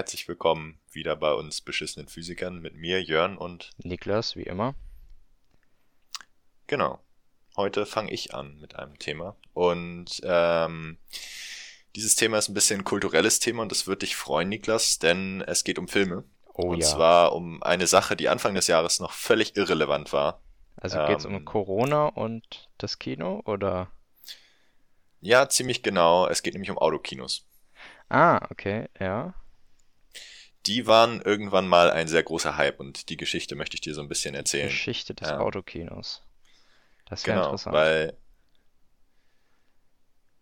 Herzlich willkommen wieder bei uns beschissenen Physikern mit mir, Jörn und Niklas, wie immer. Genau. Heute fange ich an mit einem Thema. Und ähm, dieses Thema ist ein bisschen ein kulturelles Thema und das wird dich freuen, Niklas, denn es geht um Filme. Oh und ja. zwar um eine Sache, die Anfang des Jahres noch völlig irrelevant war. Also geht's um ähm, Corona und das Kino oder? Ja, ziemlich genau. Es geht nämlich um Autokinos. Ah, okay, ja. Die waren irgendwann mal ein sehr großer Hype und die Geschichte möchte ich dir so ein bisschen erzählen. Geschichte des Ja. Autokinos. Das wäre Genau, interessant. weil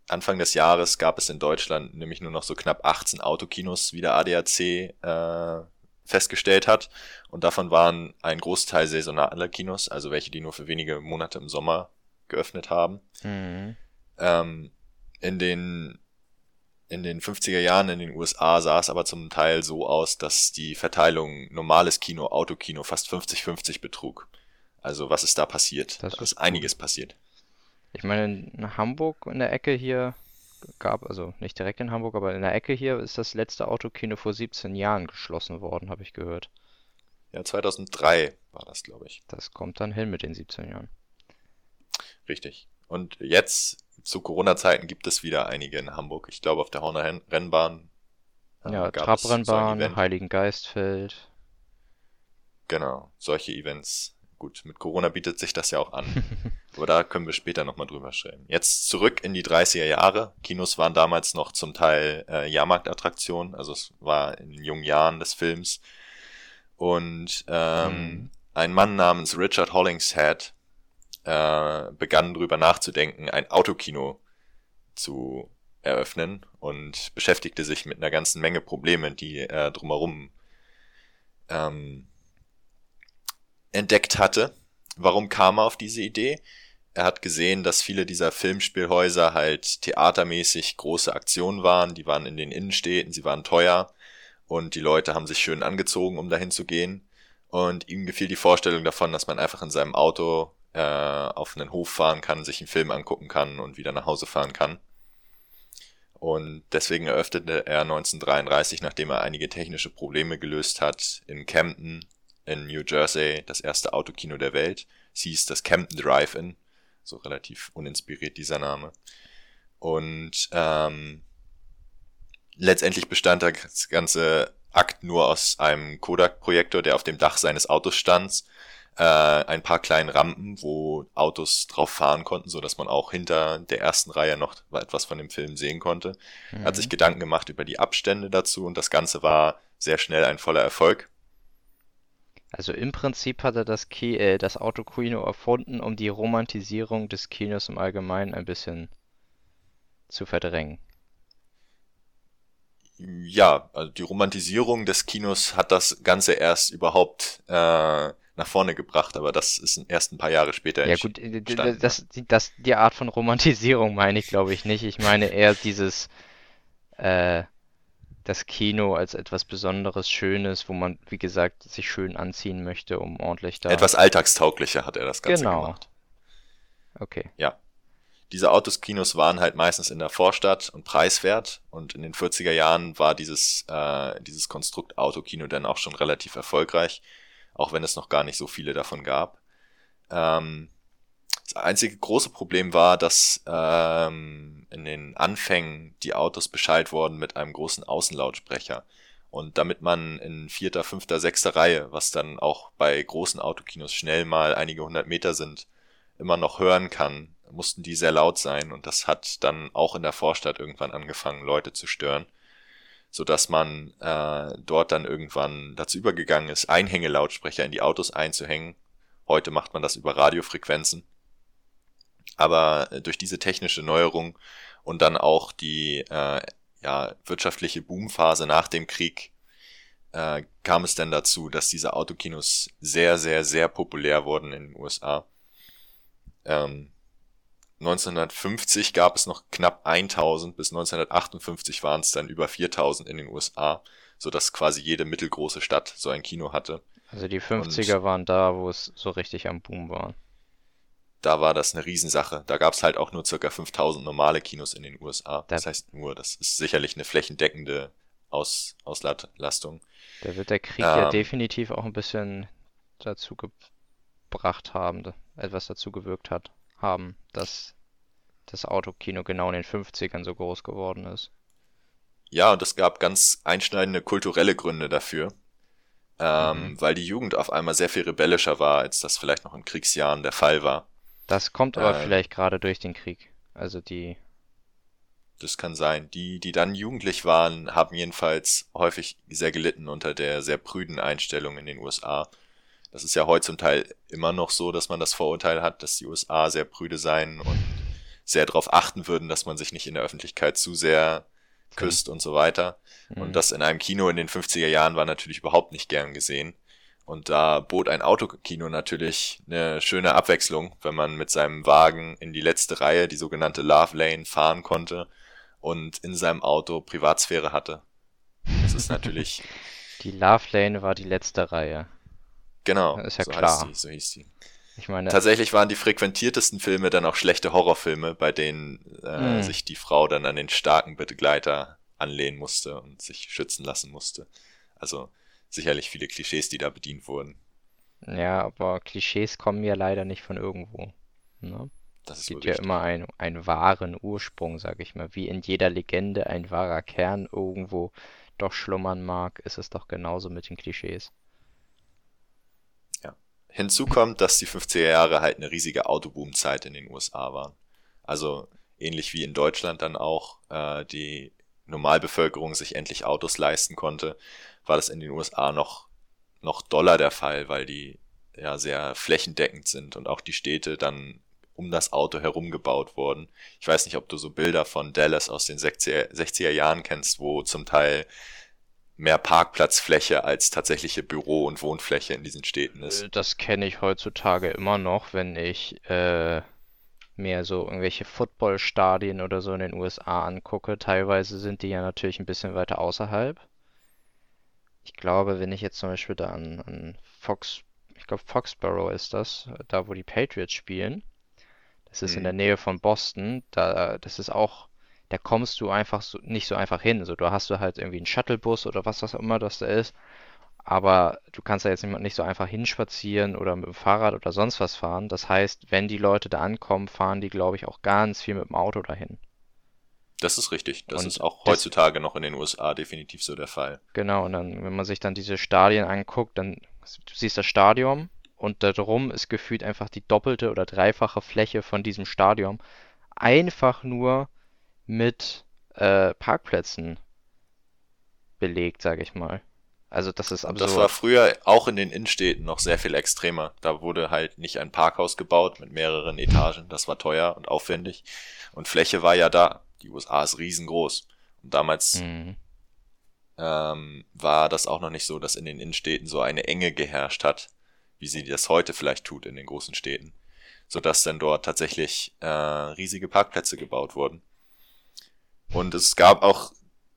Anfang des Jahres gab es in Deutschland nämlich nur noch so knapp 18 Autokinos, wie der ADAC äh, festgestellt hat. Und davon waren ein Großteil saisonale Kinos, also welche, die nur für wenige Monate im Sommer geöffnet haben. Mhm. Ähm, in den in den 50er Jahren in den USA sah es aber zum Teil so aus, dass die Verteilung normales Kino, Autokino fast 50-50 betrug. Also was ist da passiert? Das da ist ist einiges passiert. Ich meine, in Hamburg in der Ecke hier gab, also nicht direkt in Hamburg, aber in der Ecke hier ist das letzte Autokino vor 17 Jahren geschlossen worden, habe ich gehört. Ja, 2003 war das, glaube ich. Das kommt dann hin mit den 17 Jahren. Richtig. Und jetzt, zu Corona-Zeiten, gibt es wieder einige in Hamburg. Ich glaube, auf der Horner Renn- Rennbahn äh, Ja, gab es so Trabrennbahn, Event. Heiligengeistfeld. Genau, solche Events. Gut, mit Corona bietet sich das ja auch an. Aber da können wir später nochmal drüber schreiben. Jetzt zurück in die 30er Jahre. Kinos waren damals noch zum Teil äh, Jahrmarktattraktionen, also es war in den jungen Jahren des Films. Und ähm, Mhm. ein Mann namens Richard Hollingshead äh, begann drüber nachzudenken, ein Autokino zu eröffnen und beschäftigte sich mit einer ganzen Menge Probleme, die er drumherum ähm, entdeckt hatte. Warum kam er auf diese Idee? Er hat gesehen, dass viele dieser Filmspielhäuser halt theatermäßig große Aktionen waren. Die waren in den Innenstädten, sie waren teuer und die Leute haben sich schön angezogen, um dahin zu gehen. Und ihm gefiel die Vorstellung davon, dass man einfach in seinem Auto äh, auf einen Hof fahren kann, sich einen Film angucken kann und wieder nach Hause fahren kann. Und deswegen eröffnete er 1933, nachdem er einige technische Probleme gelöst hat, in Camden in New Jersey das erste Autokino der Welt. Es hieß das Camden Drive-In, so relativ uninspiriert dieser Name. Und ähm, letztendlich bestand das ganze Akt nur aus einem Kodak-Projektor, der auf dem Dach seines Autos stand, äh, ein paar kleinen Rampen, wo Autos drauf fahren konnten, so dass man auch hinter der ersten Reihe noch etwas von dem Film sehen konnte. Er hat Mhm. sich Gedanken gemacht über die Abstände dazu und das Ganze war sehr schnell ein voller Erfolg. Also im Prinzip hat er das, Ki äh, das Autokino erfunden, um die Romantisierung des Kinos im Allgemeinen ein bisschen zu verdrängen. Ja, also die Romantisierung des Kinos hat das Ganze erst überhaupt äh, nach vorne gebracht, aber das ist erst ein paar Jahre später Ja gut, äh, das, die- das, die Art von Romantisierung meine ich, glaube ich, nicht. Ich meine eher dieses, äh, das Kino als etwas Besonderes, Schönes, wo man, wie gesagt, sich schön anziehen möchte, um ordentlich da. Etwas alltagstauglicher hat er das Ganze Genau. gemacht. Okay. Ja. Diese Autoskinos waren halt meistens in der Vorstadt und preiswert und in den 40er Jahren war dieses, äh, dieses Konstrukt Autokino dann auch schon relativ erfolgreich, auch wenn es noch gar nicht so viele davon gab. Ähm, das einzige große Problem war, dass ähm, in den Anfängen die Autos beschallt wurden mit einem großen Außenlautsprecher. Und damit man in vierter, fünfter, sechster Reihe, was dann auch bei großen Autokinos schnell mal einige hundert Meter sind, immer noch hören kann, mussten die sehr laut sein und das hat dann auch in der Vorstadt irgendwann angefangen, Leute zu stören, so dass man äh, dort dann irgendwann dazu übergegangen ist, Einhängelautsprecher in die Autos einzuhängen. Heute macht man das über Radiofrequenzen. Aber äh, durch diese technische Neuerung und dann auch die äh, ja, wirtschaftliche Boomphase nach dem Krieg äh, kam es dann dazu, dass diese Autokinos sehr, sehr, sehr populär wurden in den USA. Ähm, 1950 gab es noch knapp 1000, bis 1958 waren es dann über 4000 in den USA, so dass quasi jede mittelgroße Stadt so ein Kino hatte. Also die 50er waren da, wo es so richtig am Boom war. Da war das eine Riesensache. Da gab es halt auch nur circa 5000 normale Kinos in den USA. Das heißt nur, das ist sicherlich eine flächendeckende Aus, Auslastung. Da wird der Krieg ja Ähm, definitiv auch ein bisschen dazu gebracht haben, da- etwas dazu gewirkt hat, haben, dass das Autokino genau in den 50ern so groß geworden ist. Ja, und es gab ganz einschneidende kulturelle Gründe dafür, ähm, Mhm. weil die Jugend auf einmal sehr viel rebellischer war, als das vielleicht noch in Kriegsjahren der Fall war. Das kommt aber Ähm, vielleicht gerade durch den Krieg. Also die, Das kann sein. Die, die dann jugendlich waren, haben jedenfalls häufig sehr gelitten unter der sehr prüden Einstellung in den USA. Das ist ja heute zum Teil immer noch so, dass man das Vorurteil hat, dass die USA sehr prüde seien und sehr darauf achten würden, dass man sich nicht in der Öffentlichkeit zu sehr küsst und so weiter. Mhm. Und das in einem Kino in den 50er Jahren war natürlich überhaupt nicht gern gesehen. Und da bot ein Autokino natürlich eine schöne Abwechslung, wenn man mit seinem Wagen in die letzte Reihe, die sogenannte Love Lane, fahren konnte und in seinem Auto Privatsphäre hatte. Das ist natürlich, die Love Lane war die letzte Reihe. Genau, Ist ja so klar. heißt die, so hieß die. Ich meine, Tatsächlich waren die frequentiertesten Filme dann auch schlechte Horrorfilme, bei denen äh, Hm. sich die Frau dann an den starken Begleiter anlehnen musste und sich schützen lassen musste. Also sicherlich viele Klischees, die da bedient wurden. ja, aber Klischees kommen ja leider nicht von irgendwo. Ne? Das Es ist wohl gibt ja immer einen, einen wahren Ursprung, sag ich mal. Wie in jeder Legende ein wahrer Kern irgendwo doch schlummern mag, ist es doch genauso mit den Klischees. Hinzu kommt, dass die 50er Jahre halt eine riesige Autoboom-Zeit in den USA waren. Also ähnlich wie in Deutschland dann auch äh, die Normalbevölkerung sich endlich Autos leisten konnte, war das in den USA noch, noch doller der Fall, weil die ja sehr flächendeckend sind und auch die Städte dann um das Auto herum gebaut wurden. Ich weiß nicht, ob du so Bilder von Dallas aus den 60er, 60er Jahren kennst, wo zum Teil mehr Parkplatzfläche als tatsächliche Büro- und Wohnfläche in diesen Städten ist. Äh, Das kenne ich heutzutage immer noch, wenn ich äh, mir so irgendwelche Footballstadien oder so in den USA angucke. Teilweise sind die ja natürlich ein bisschen weiter außerhalb. Ich glaube, wenn ich jetzt zum Beispiel da an, an Fox, ich glaube Foxborough ist das, da wo die Patriots spielen. Das ist in Mhm. der Nähe von Boston. Da, das ist auch, da kommst du einfach so, nicht so einfach hin. So, du hast du halt irgendwie einen Shuttlebus oder was das auch immer das da ist. Aber du kannst da jetzt nicht nicht so einfach hinspazieren oder mit dem Fahrrad oder sonst was fahren. Das heißt, wenn die Leute da ankommen, fahren die, glaube ich, auch ganz viel mit dem Auto dahin. Das ist richtig. Das Und ist auch heutzutage noch in den USA definitiv so der Fall. Genau, und dann, wenn man sich dann diese Stadien anguckt, dann du siehst das Stadion und darum ist gefühlt einfach die doppelte oder dreifache Fläche von diesem Stadion einfach nur mit äh, Parkplätzen belegt, sage ich mal. Also das ist Und das absurd. war früher auch in den Innenstädten noch sehr viel extremer. Da wurde halt nicht ein Parkhaus gebaut mit mehreren Etagen. Das war teuer und aufwendig. Und Fläche war ja da. Die USA ist riesengroß. Und damals Mhm. ähm, war das auch noch nicht so, dass in den Innenstädten so eine Enge geherrscht hat, wie sie das heute vielleicht tut in den großen Städten. Sodass dann dort tatsächlich äh, riesige Parkplätze gebaut wurden. Und es gab auch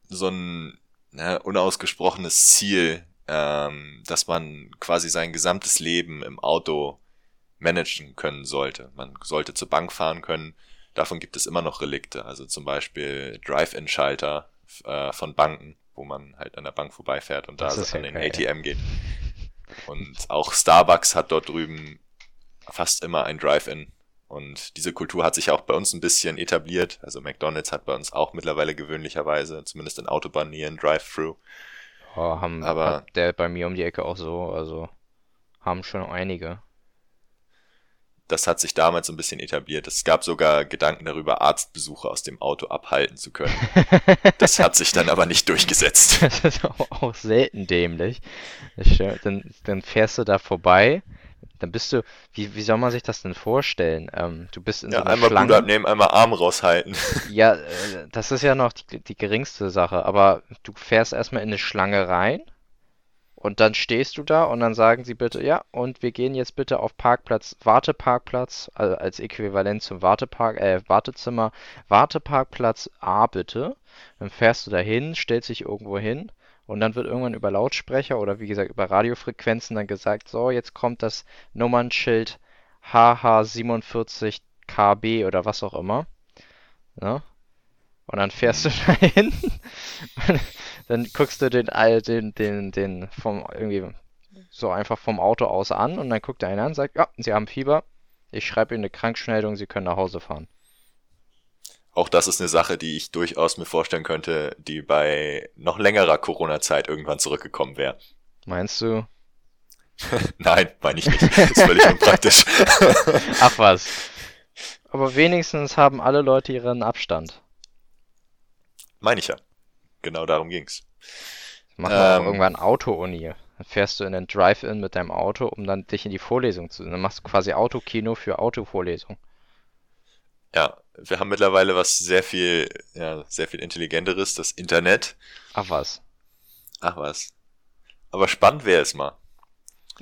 so ein ne, unausgesprochenes Ziel, ähm, dass man quasi sein gesamtes Leben im Auto managen können sollte. Man sollte zur Bank fahren können. Davon gibt es immer noch Relikte, also zum Beispiel Drive-In-Schalter äh, von Banken, wo man halt an der Bank vorbeifährt und da Das so ist an den geil. ATM geht. Und auch Starbucks hat dort drüben fast immer ein Drive-In. Und diese Kultur hat sich auch bei uns ein bisschen etabliert. Also McDonald's hat bei uns auch mittlerweile gewöhnlicherweise, zumindest in Autobahnnähe, ein Drive-Thru. Oh, haben, Aber- der bei mir um die Ecke auch so, also haben schon einige. Das hat sich damals so ein bisschen etabliert. Es gab sogar Gedanken darüber, Arztbesuche aus dem Auto abhalten zu können. Das hat sich dann aber nicht durchgesetzt. Das ist auch, auch selten dämlich. Dann, dann fährst du da vorbei, dann bist du, wie, wie soll man sich das denn vorstellen? Ähm, du bist in so Ja, einer einmal Blut Schlange. abnehmen, einmal Arm raushalten. Ja, äh, das ist ja noch die, die geringste Sache, aber du fährst erstmal in eine Schlange rein und dann stehst du da und dann sagen sie bitte, ja, und wir gehen jetzt bitte auf Parkplatz, Warteparkplatz, also als Äquivalent zum Wartepark, äh, Wartezimmer, Warteparkplatz A bitte. Dann fährst du dahin, stellst dich irgendwo hin und dann wird irgendwann über Lautsprecher oder wie gesagt über Radiofrequenzen dann gesagt, so, jetzt kommt das Nummernschild HH47KB oder was auch immer. Ne? Und dann fährst du dahin. dann guckst du den, den, den, den vom irgendwie so einfach vom Auto aus an und dann guckt er einen an und sagt, ja, Sie haben Fieber, ich schreibe Ihnen eine Krankschmeldung, Sie können nach Hause fahren. Auch das ist eine Sache, die ich durchaus mir vorstellen könnte, die bei noch längerer Corona-Zeit irgendwann zurückgekommen wäre. Meinst du? Nein, meine ich nicht. Das ist völlig unpraktisch. Ach was. Aber wenigstens haben alle Leute ihren Abstand. Meine ich ja. Genau darum ging's. Machen wir auch Ähm. irgendwann Auto-Uni. Dann fährst du in den Drive-In mit deinem Auto, um dann dich in die Vorlesung zu. Dann machst du quasi Autokino für Autovorlesung. Ja, wir haben mittlerweile was sehr viel, ja, sehr viel intelligenteres, das Internet. Ach was. Ach was. Aber spannend wäre es mal.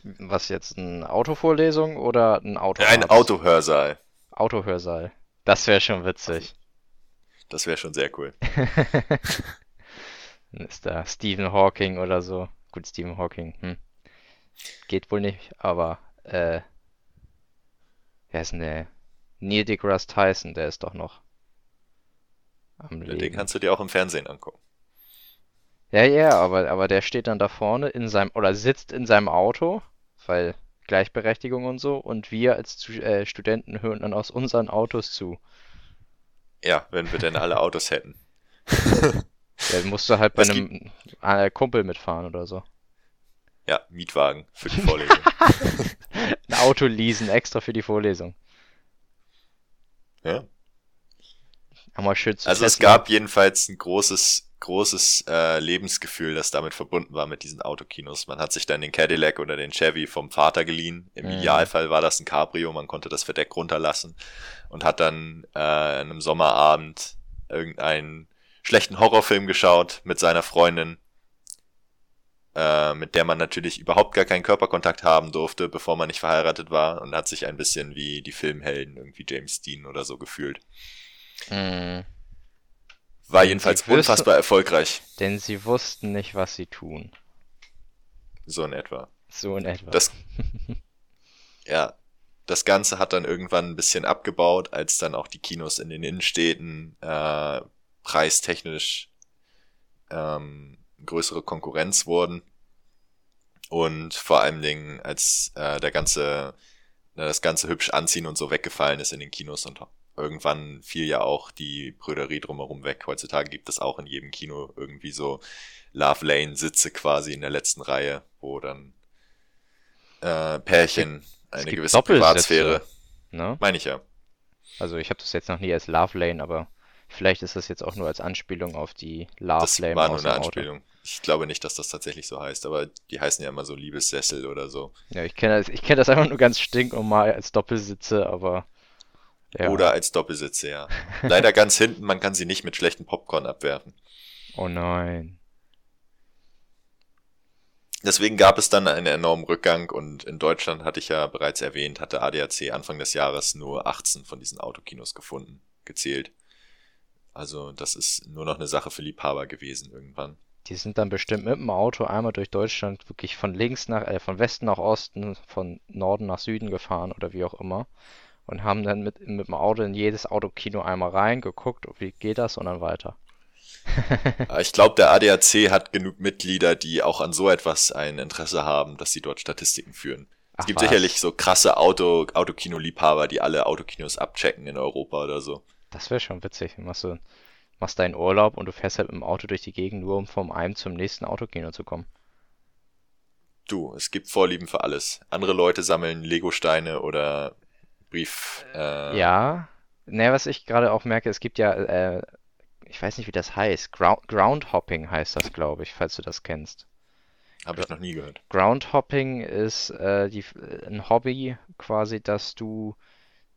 Was jetzt, eine Autovorlesung oder ein Auto? Ein Autohörsaal. Autohörsaal. Das wäre schon witzig. Das wäre schon sehr cool. Dann ist da Stephen Hawking oder so. Gut, Stephen Hawking, hm. Geht wohl nicht, aber, äh, wer ist denn der? Neil deGrasse Tyson, der ist doch noch am Den Leben. kannst du dir auch im Fernsehen angucken. Ja, ja, aber, aber der steht dann da vorne in seinem, oder sitzt in seinem Auto, weil Gleichberechtigung und so, und wir als äh, Studenten hören dann aus unseren Autos zu. Ja, wenn wir denn alle Autos hätten. Da musst du halt bei Es einem äh, Kumpel mitfahren oder so. Ja, Mietwagen für die Vorlesung. Ein Auto leasen extra für die Vorlesung. Ja. Einmal schön zu Also es gab jedenfalls ein großes, großes äh, Lebensgefühl, das damit verbunden war mit diesen Autokinos. Man hat sich dann den Cadillac oder den Chevy vom Vater geliehen. Im Mhm. Idealfall war das ein Cabrio, man konnte das Verdeck runterlassen und hat dann äh, an einem Sommerabend irgendeinen schlechten Horrorfilm geschaut mit seiner Freundin, äh, mit der man natürlich überhaupt gar keinen Körperkontakt haben durfte, bevor man nicht verheiratet war und hat sich ein bisschen wie die Filmhelden, irgendwie James Dean oder so gefühlt. Mm, War Denn jedenfalls unfassbar erfolgreich, denn sie wussten nicht, was sie tun. so in etwa. So in etwa. Das, ja, das Ganze hat dann irgendwann ein bisschen abgebaut, als dann auch die Kinos in den Innenstädten äh, preistechnisch ähm, größere Konkurrenz wurden und vor allen Dingen als äh, der ganze na, das ganze hübsch anziehen und so weggefallen ist in den Kinos und irgendwann fiel ja auch die Brüderie drumherum weg. Heutzutage gibt es auch in jedem Kino irgendwie so Love Lane Sitze quasi in der letzten Reihe, wo dann äh, Pärchen eine gewisse. Privatsphäre, Ne? meine ich ja. Also ich habe das jetzt noch nie als Love Lane, aber vielleicht ist das jetzt auch nur als Anspielung auf die Love Das Lane war nur eine. Anspielung. Ich glaube nicht, dass das tatsächlich so heißt, aber die heißen ja immer so Liebessessel oder so. Ja, ich kenne das, ich kenne das einfach nur ganz stinknormal als Doppelsitze, aber ja. Oder als Doppelsitze, ja. Leider ganz hinten, man kann sie nicht mit schlechten Popcorn abwerfen. Oh nein. Deswegen gab es dann einen enormen Rückgang und in Deutschland hatte ich ja bereits erwähnt, hatte ADAC Anfang des Jahres nur 18 von diesen Autokinos gefunden, gezählt. Also das ist nur noch eine Sache für Liebhaber gewesen irgendwann. Die sind dann bestimmt mit dem Auto einmal durch Deutschland wirklich von links nach, äh, von Westen nach Osten, von Norden nach Süden gefahren oder wie auch immer. Und haben dann mit, mit dem Auto in jedes Autokino einmal rein, geguckt, wie geht das und dann weiter. Ich glaube, der ADAC hat genug Mitglieder, die auch an so etwas ein Interesse haben, dass sie dort Statistiken führen. Ach es gibt was. sicherlich so krasse Auto, Autokino-Liebhaber, die alle Autokinos abchecken in Europa oder so. Das wäre schon witzig. Machst du, machst deinen Urlaub und du fährst halt mit dem Auto durch die Gegend, nur um vom einen zum nächsten Autokino zu kommen. Du, es gibt Vorlieben für alles. Andere Leute sammeln Lego-Steine oder Brief. Äh, Ja, ne, was ich gerade auch merke, es gibt ja, äh, ich weiß nicht, wie das heißt. Ground, Groundhopping heißt das, glaube ich, falls du das kennst. Habe ich noch nie gehört. Groundhopping ist äh, die, ein Hobby quasi, dass du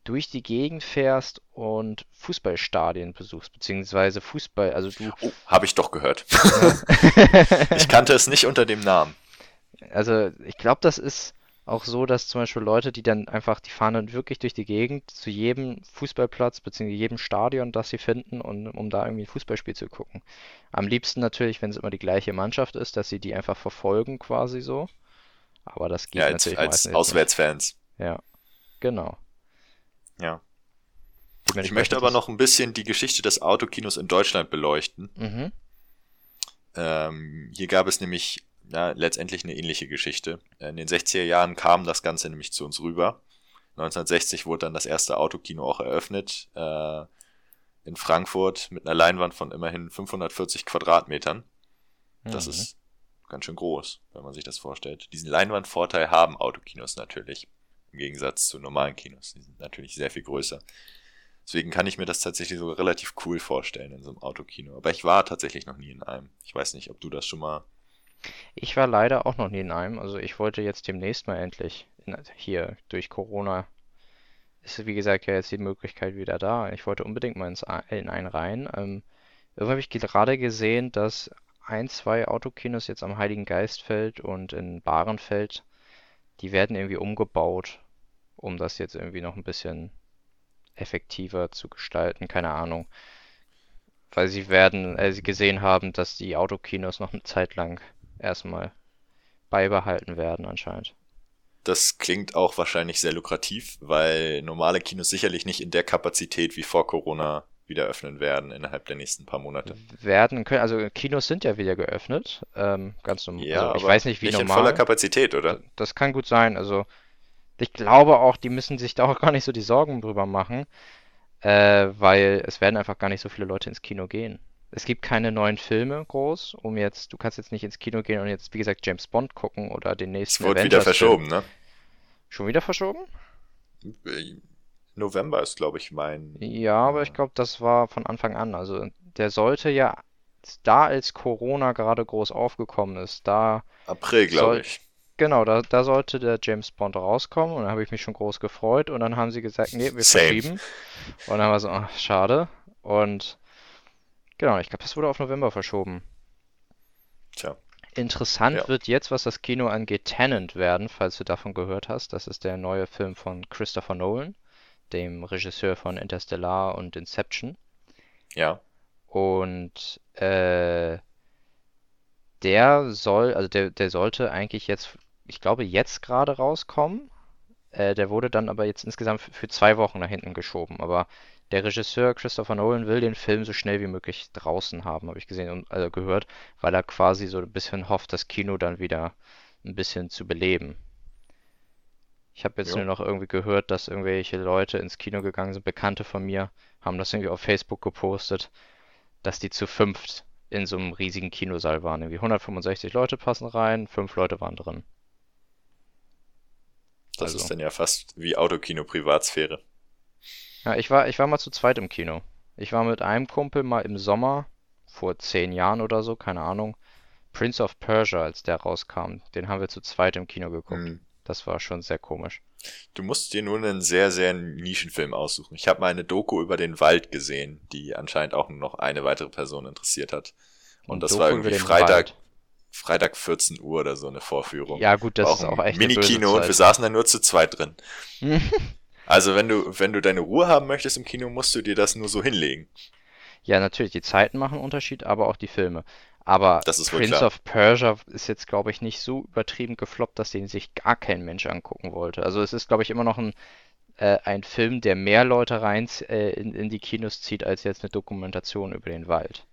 durch die Gegend fährst und Fußballstadien besuchst, beziehungsweise Fußball, also du, Oh, habe ich doch gehört. ich kannte es nicht unter dem Namen. also ich glaube, das ist auch so, dass zum Beispiel Leute, die dann einfach, die fahren dann wirklich durch die Gegend zu jedem Fußballplatz, beziehungsweise jedem Stadion, das sie finden, und, um da irgendwie ein Fußballspiel zu gucken. Am liebsten natürlich, wenn es immer die gleiche Mannschaft ist, dass sie die einfach verfolgen quasi so. Aber das geht Ja, als, natürlich als meistens nicht. Auswärtsfans. Ja, genau. Ja. Ich Dementsprechend möchte aber noch ein bisschen die Geschichte des Autokinos in Deutschland beleuchten. Mhm. Ähm, hier gab es nämlich ja, letztendlich eine ähnliche Geschichte. In den 60er Jahren kam das Ganze nämlich zu uns rüber. 1960 wurde dann das erste Autokino auch eröffnet äh, in Frankfurt mit einer Leinwand von immerhin 540 Quadratmetern. Das mhm. ist ganz schön groß, wenn man sich das vorstellt. Diesen Leinwandvorteil haben Autokinos natürlich, im Gegensatz zu normalen Kinos. Die sind natürlich sehr viel größer. Deswegen kann ich mir das tatsächlich so relativ cool vorstellen in so einem Autokino. Aber ich war tatsächlich noch nie in einem. Ich weiß nicht, ob du das schon mal. Ich war leider auch noch nie in einem. Also ich wollte jetzt demnächst mal endlich in, hier durch Corona ist wie gesagt ja jetzt die Möglichkeit wieder da. Ich wollte unbedingt mal ins, in einen rein. Ähm, irgendwie habe ich gerade gesehen, dass ein, zwei Autokinos jetzt am Heiligen Geistfeld und in Bahrenfeld, die werden irgendwie umgebaut, um das jetzt irgendwie noch ein bisschen effektiver zu gestalten, keine Ahnung. Weil sie werden, äh, sie gesehen haben, dass die Autokinos noch eine Zeit lang erstmal beibehalten werden anscheinend. Das klingt auch wahrscheinlich sehr lukrativ, weil normale Kinos sicherlich nicht in der Kapazität wie vor Corona wieder öffnen werden innerhalb der nächsten paar Monate. Werden können, also Kinos sind ja wieder geöffnet, ähm, ganz normal. Ja, also ich weiß nicht, wie nicht normal. in voller Kapazität, oder? Das kann gut sein. Also ich glaube auch, die müssen sich da auch gar nicht so die Sorgen drüber machen, äh, weil es werden einfach gar nicht so viele Leute ins Kino gehen. Es gibt keine neuen Filme groß, um jetzt, du kannst jetzt nicht ins Kino gehen und jetzt, wie gesagt, James Bond gucken oder den nächsten. Es wurde wieder verschoben, ne? Schon wieder verschoben? November ist, glaube ich, mein. Ja, aber ich glaube, das war von Anfang an. Also der sollte ja, da als Corona gerade groß aufgekommen ist, da. April, glaube ich. Genau, da, da sollte der James Bond rauskommen und da habe ich mich schon groß gefreut und dann haben sie gesagt, nee, wir Same. verschieben. Und dann war so, ach, schade. Und genau, ich glaube, das wurde auf November verschoben. Tja. Interessant ja. wird jetzt, was das Kino angeht, Tenant werden, falls du davon gehört hast. Das ist der neue Film von Christopher Nolan, dem Regisseur von Interstellar und Inception. Ja. Und äh, der soll, also der, der sollte eigentlich jetzt, ich glaube, jetzt gerade rauskommen. Äh, der wurde dann aber jetzt insgesamt für zwei Wochen nach hinten geschoben. Aber der Regisseur Christopher Nolan will den Film so schnell wie möglich draußen haben, habe ich gesehen und also gehört, weil er quasi so ein bisschen hofft, das Kino dann wieder ein bisschen zu beleben. Ich habe jetzt jo. nur noch irgendwie gehört, dass irgendwelche Leute ins Kino gegangen sind, Bekannte von mir, haben das irgendwie auf Facebook gepostet, dass die zu fünft in so einem riesigen Kinosaal waren. Irgendwie 165 Leute passen rein, fünf Leute waren drin. Das also. ist dann ja fast wie Autokino Privatsphäre. Ja, ich war, ich war mal zu zweit im Kino. Ich war mit einem Kumpel mal im Sommer, vor zehn Jahren oder so, keine Ahnung, Prince of Persia, als der rauskam. Den haben wir zu zweit im Kino geguckt. Mhm. Das war schon sehr komisch. Du musst dir nur einen sehr, sehr Nischenfilm aussuchen. Ich habe mal eine Doku über den Wald gesehen, die anscheinend auch nur noch eine weitere Person interessiert hat. Und das Doku war irgendwie Freitag, Wald. Freitag 14 Uhr oder so eine Vorführung. Ja, gut, das war ist auch echt. Mini-Kino und wir saßen da nur zu zweit drin. also, wenn du, wenn du deine Ruhe haben möchtest im Kino, musst du dir das nur so hinlegen. Ja, natürlich, die Zeiten machen Unterschied, aber auch die Filme. Aber Prince of Persia ist jetzt, glaube ich, nicht so übertrieben gefloppt, dass den sich gar kein Mensch angucken wollte. Also es ist, glaube ich, immer noch ein, äh, ein Film, der mehr Leute rein äh, in, in die Kinos zieht, als jetzt eine Dokumentation über den Wald.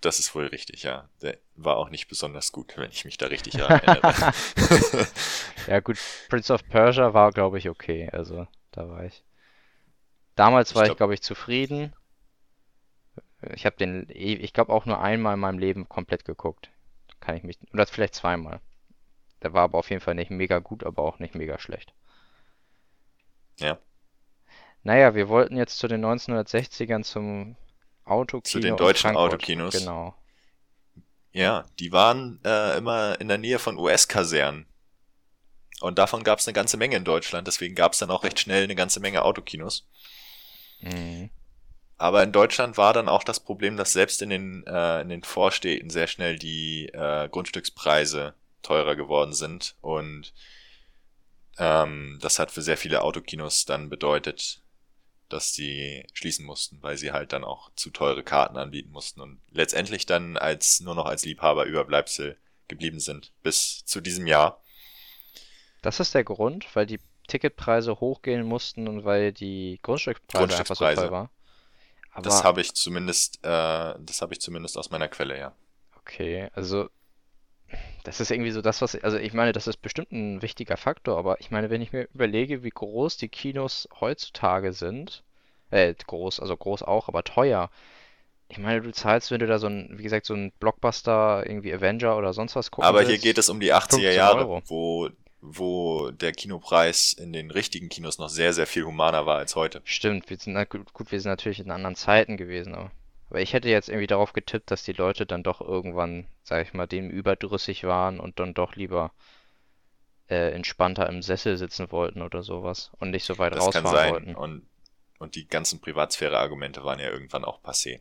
Das ist wohl richtig, ja. Der war auch nicht besonders gut, wenn ich mich da richtig erinnere. ja gut, Prince of Persia war, glaube ich, okay. Also da war ich. Damals war ich, glaube ich, zufrieden. Ich habe den, ich glaube auch nur einmal in meinem Leben komplett geguckt. Kann ich mich, oder vielleicht zweimal. Der war aber auf jeden Fall nicht mega gut, aber auch nicht mega schlecht. Ja. Naja, wir wollten jetzt zu den 1960ern zum Autokino. Zu den deutschen Autokinos. Genau. Ja, die waren äh, immer in der Nähe von US-Kasernen. Und davon gab es eine ganze Menge in Deutschland, deswegen gab es dann auch recht schnell eine ganze Menge Autokinos. Mhm. Aber in Deutschland war dann auch das Problem, dass selbst in den, äh, in den Vorstädten sehr schnell die äh, Grundstückspreise teurer geworden sind. Und ähm, das hat für sehr viele Autokinos dann bedeutet, dass sie schließen mussten, weil sie halt dann auch zu teure Karten anbieten mussten und letztendlich dann als nur noch als Liebhaber Überbleibsel geblieben sind bis zu diesem Jahr. Das ist der Grund, weil die Ticketpreise hochgehen mussten und weil die Grundstückspreise, einfach so teuer waren. Aber das habe ich zumindest, äh, das habe ich zumindest aus meiner Quelle, ja. Okay, also das ist irgendwie so das, was, also ich meine, das ist bestimmt ein wichtiger Faktor, aber ich meine, wenn ich mir überlege, wie groß die Kinos heutzutage sind, äh, groß, also groß auch, aber teuer. Ich meine, du zahlst, wenn du da so ein, wie gesagt, so ein Blockbuster, irgendwie Avenger oder sonst was gucken Aber hier geht es um die 80er 15 Jahre, Euro. wo, wo der Kinopreis in den richtigen Kinos noch sehr, sehr viel humaner war als heute. Stimmt, wir sind, gut, wir sind natürlich in anderen Zeiten gewesen, aber, aber ich hätte jetzt irgendwie darauf getippt, dass die Leute dann doch irgendwann, sag ich mal, dem überdrüssig waren und dann doch lieber äh, entspannter im Sessel sitzen wollten oder sowas und nicht so weit Das kann rausfahren sein. wollten. Und, und die ganzen Privatsphäre-Argumente waren ja irgendwann auch passé.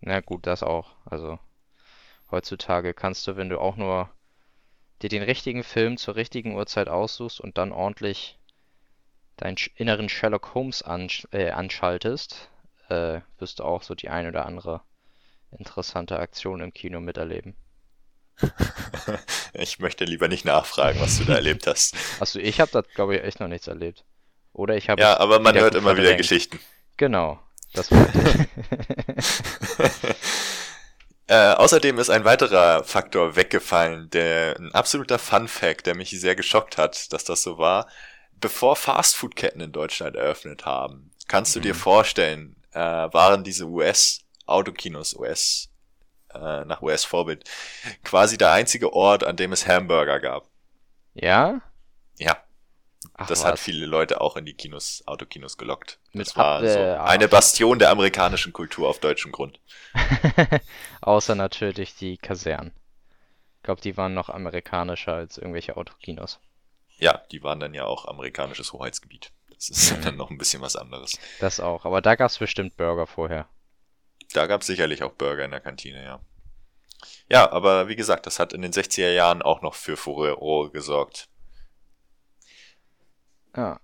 Na gut, das auch. Also heutzutage kannst du, wenn du auch nur dir den richtigen Film zur richtigen Uhrzeit aussuchst und dann ordentlich deinen inneren Sherlock Holmes ansch äh, anschaltest, äh, wirst du auch so die ein oder andere interessante Aktion im Kino miterleben. Ich möchte lieber nicht nachfragen, was du da erlebt hast. Also ich habe da, glaube ich, echt noch nichts erlebt. Oder ich habe Ja, aber man wieder hört immer wieder verdrängt. Geschichten. Genau, das. Äh, außerdem ist ein weiterer Faktor weggefallen, der ein absoluter Fun Fact, der mich sehr geschockt hat, dass das so war. Bevor Fastfood-Ketten in Deutschland eröffnet haben, kannst du dir Mhm. vorstellen, äh, waren diese US-Autokinos, US, äh, nach US-Vorbild, quasi der einzige Ort, an dem es Hamburger gab. Ja? Ja, Ach das hat was. viele Leute auch in die Kinos, Autokinos gelockt. Mit Das war Ab- so eine Bastion der amerikanischen Kultur auf deutschem Grund. Außer natürlich die Kasernen. Ich glaube, die waren noch amerikanischer als irgendwelche Autokinos. Ja, die waren dann ja auch amerikanisches Hoheitsgebiet. Das ist Mhm. dann noch ein bisschen was anderes. Das auch. Aber da gab es bestimmt Burger vorher. Da gab es sicherlich auch Burger in der Kantine, ja. Ja, aber wie gesagt, das hat in den 60er Jahren auch noch für Furore gesorgt. Ja.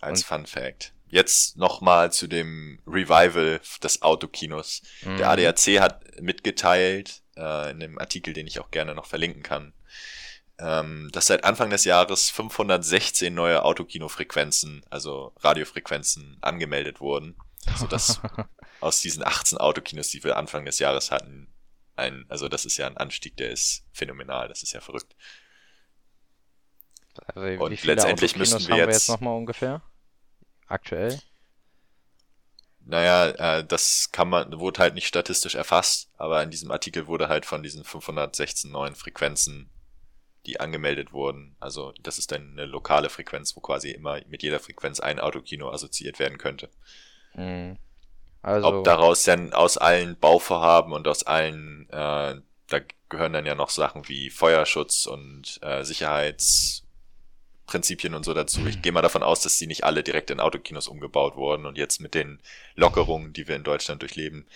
Als Und- Fun Fact. Jetzt nochmal zu dem Revival des Autokinos. Der Mhm. ADAC hat mitgeteilt, äh, in dem Artikel, den ich auch gerne noch verlinken kann, ähm, dass seit Anfang des Jahres 516 neue Autokinofrequenzen, also Radiofrequenzen, angemeldet wurden, sodass aus diesen 18 Autokinos, die wir Anfang des Jahres hatten, ein, also das ist ja ein Anstieg, der ist phänomenal, das ist ja verrückt. Also, Und letztendlich Autokinos müssten wir haben wir jetzt- jetzt nochmal ungefähr? Aktuell? Naja, äh, das kann man, wurde halt nicht statistisch erfasst, aber in diesem Artikel wurde halt von diesen 516 neuen Frequenzen, die angemeldet wurden, also das ist dann eine lokale Frequenz, wo quasi immer mit jeder Frequenz ein Autokino assoziiert werden könnte. Mhm. Also, Ob daraus dann aus allen Bauvorhaben und aus allen, äh, da gehören dann ja noch Sachen wie Feuerschutz und äh, Sicherheitsprinzipien und so dazu. Ich gehe mal davon aus, dass die nicht alle direkt in Autokinos umgebaut wurden und jetzt mit den Lockerungen, die wir in Deutschland durchleben,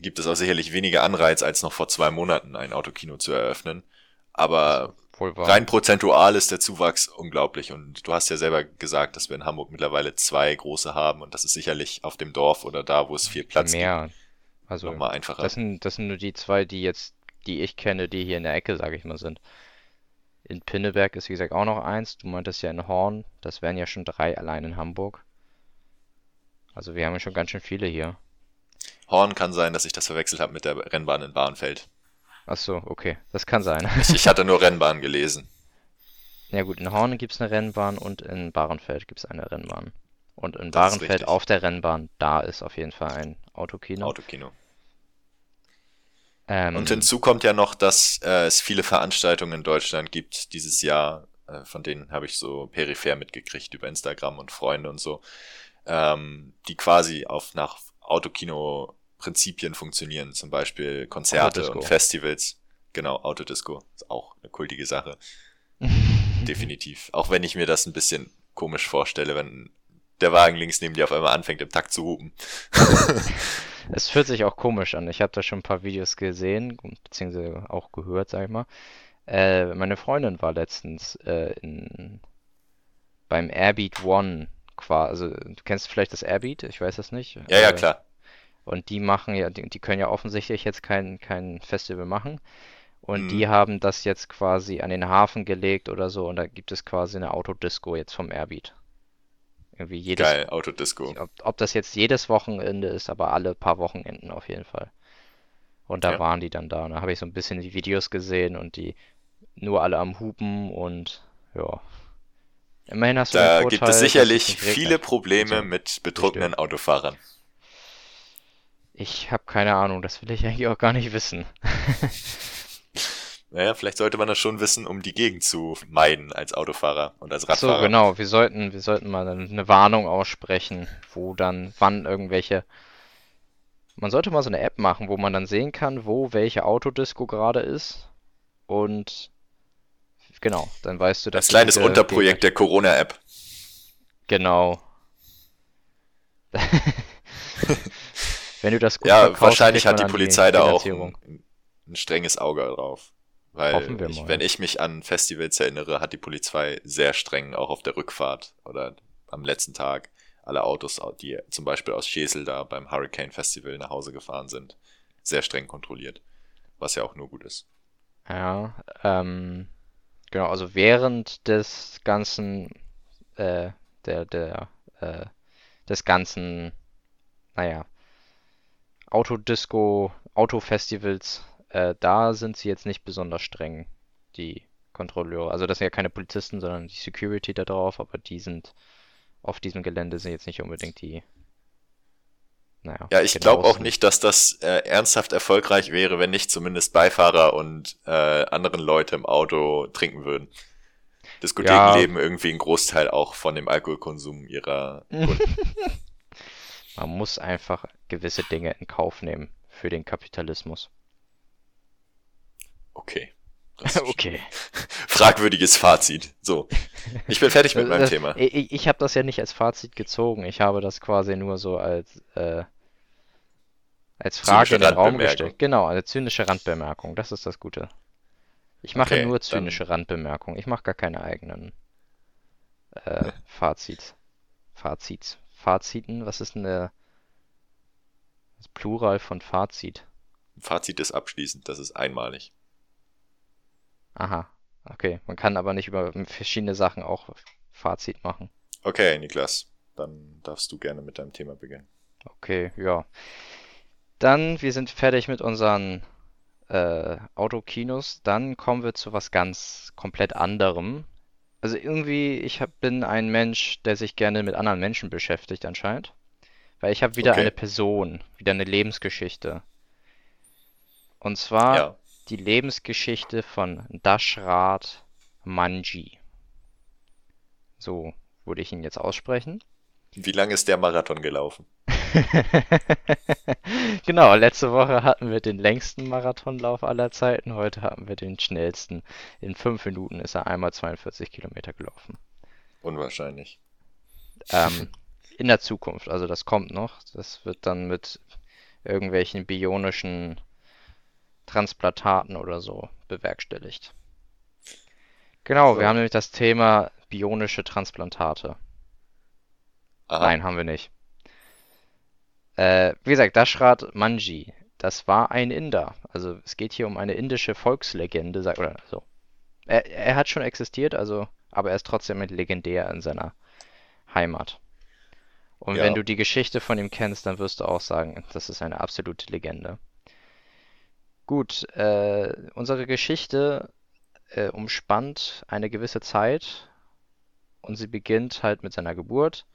gibt es auch sicherlich weniger Anreiz, als noch vor zwei Monaten ein Autokino zu eröffnen. Aber wohl wahr. rein prozentual ist der Zuwachs unglaublich und du hast ja selber gesagt, dass wir in Hamburg mittlerweile zwei große haben und das ist sicherlich auf dem Dorf oder da, wo es viel Platz Mehr. gibt, Also, nochmal einfacher. das sind, das sind nur die zwei, die jetzt, die ich kenne, die hier in der Ecke, sage ich mal, sind. In Pinneberg ist, wie gesagt, auch noch eins. Du meintest ja in Horn. Das wären ja schon drei allein in Hamburg. Also wir haben ja schon ganz schön viele hier. Horn kann sein, dass ich das verwechselt habe mit der Rennbahn in Bahrenfeld. Ach so, okay. Das kann sein. Ich, ich hatte nur Rennbahn gelesen. Ja gut, in Horn gibt es eine Rennbahn und in Bahrenfeld gibt es eine Rennbahn. Und in Das Bahrenfeld auf der Rennbahn, da ist auf jeden Fall ein Autokino. Autokino. Ähm, Und hinzu kommt ja noch, dass äh, es viele Veranstaltungen in Deutschland gibt dieses Jahr, äh, von denen habe ich so peripher mitgekriegt über Instagram und Freunde und so, ähm, die quasi auf nach Autokino-Prinzipien funktionieren, zum Beispiel Konzerte und Festivals. Genau, Autodisco ist auch eine kultige Sache, definitiv. Auch wenn ich mir das ein bisschen komisch vorstelle, wenn der Wagen links neben dir auf einmal anfängt im Takt zu hupen. Es fühlt sich auch komisch an. Ich habe da schon ein paar Videos gesehen, beziehungsweise auch gehört, sag ich mal. Äh, meine Freundin war letztens äh, in, beim Airbeat One, quasi. Also, du kennst vielleicht das Airbeat? Ich weiß das nicht. Ja, ja, Äh, klar. Und die machen ja, die, die können ja offensichtlich jetzt kein, kein Festival machen. Und Mhm. die haben das jetzt quasi an den Hafen gelegt oder so. Und da gibt es quasi eine Autodisco jetzt vom Airbeat. Irgendwie jedes, Geil, Autodisco. ob, ob das jetzt jedes Wochenende ist, aber alle paar Wochenenden auf jeden Fall. Und da Ja. waren die dann da. Und da habe ich so ein bisschen die Videos gesehen und die nur alle am Hupen und ja. Immerhin hast du Da Vorteil, gibt es sicherlich viele. Probleme So, mit betrunkenen Autofahrern. Ich habe keine Ahnung, das will ich eigentlich auch gar nicht wissen. Naja, vielleicht sollte man das schon wissen, um die Gegend zu meiden als Autofahrer und als Ach so, Radfahrer. genau, wir sollten, wir sollten mal eine Warnung aussprechen, wo dann, wann irgendwelche. Man sollte mal so eine App machen, wo man dann sehen kann, wo welche Autodisco gerade ist. Und genau, dann weißt du, dass du kleines Unterprojekt der Corona-App. Genau. Wenn du das gut Ja, verkaufst, wahrscheinlich hat die Polizei da auch ein, ein strenges Auge drauf. Weil, ich, wenn ich mich an Festivals erinnere, hat die Polizei sehr streng auch auf der Rückfahrt oder am letzten Tag alle Autos, die zum Beispiel aus Schesel da beim Hurricane Festival nach Hause gefahren sind, sehr streng kontrolliert. Was ja auch nur gut ist. Ja, ähm, genau, also während des ganzen, äh, der, der, äh, des ganzen, naja, Autodisco, Autofestivals, äh, da sind sie jetzt nicht besonders streng, die Kontrolleure. Also das sind ja keine Polizisten, sondern die Security da drauf, aber die sind auf diesem Gelände sind jetzt nicht unbedingt die, naja, Ja, ich glaube auch nicht, dass das äh, ernsthaft erfolgreich wäre, wenn nicht zumindest Beifahrer und äh, anderen Leute im Auto trinken würden. Diskotheken Ja. leben irgendwie einen Großteil auch von dem Alkoholkonsum ihrer Kunden. Man muss einfach gewisse Dinge in Kauf nehmen für den Kapitalismus. Okay. Okay. Fragwürdiges Fazit. So. Ich bin fertig mit meinem Thema. Ich, ich habe das ja nicht als Fazit gezogen. Ich habe das quasi nur so als, äh, als Frage in den Raum gestellt. Genau, eine zynische Randbemerkung. Das ist das Gute. Ich mache Okay, nur dann- zynische Randbemerkungen. Ich mache gar keine eigenen äh, Fazits. Fazits. Faziten? Was ist denn der das Plural von Fazit? Fazit ist abschließend. Das ist einmalig. Aha. Okay. Man kann aber nicht über verschiedene Sachen auch Fazit machen. Okay, Niklas. Dann darfst du gerne mit deinem Thema beginnen. Okay, ja. Dann, wir sind fertig mit unseren äh, Autokinos. Dann kommen wir zu was ganz komplett anderem. Also irgendwie, ich hab, bin ein Mensch, der sich gerne mit anderen Menschen beschäftigt anscheinend. Weil ich habe wieder Okay. eine Person, wieder eine Lebensgeschichte. Und zwar Ja. die Lebensgeschichte von Dashrat Manji. So würde ich ihn jetzt aussprechen. Wie lange ist der Marathon gelaufen? Genau, letzte Woche hatten wir den längsten Marathonlauf aller Zeiten, heute hatten wir den schnellsten. In fünf Minuten ist er einmal 42 Kilometer gelaufen. Unwahrscheinlich. Ähm, in der Zukunft, also das kommt noch. Das wird dann mit irgendwelchen bionischen Transplantaten oder so bewerkstelligt. Genau, wir So. haben nämlich das Thema bionische Transplantate. Aha. Nein, haben wir nicht. Äh, wie gesagt, Dashrat Manji, das war ein Inder. Also es geht hier um eine indische Volkslegende, sag, oder so. Er, er hat schon existiert, also, aber er ist trotzdem legendär in seiner Heimat. Und Ja. wenn du die Geschichte von ihm kennst, dann wirst du auch sagen, das ist eine absolute Legende. Gut, äh, unsere Geschichte äh, umspannt eine gewisse Zeit und sie beginnt halt mit seiner Geburt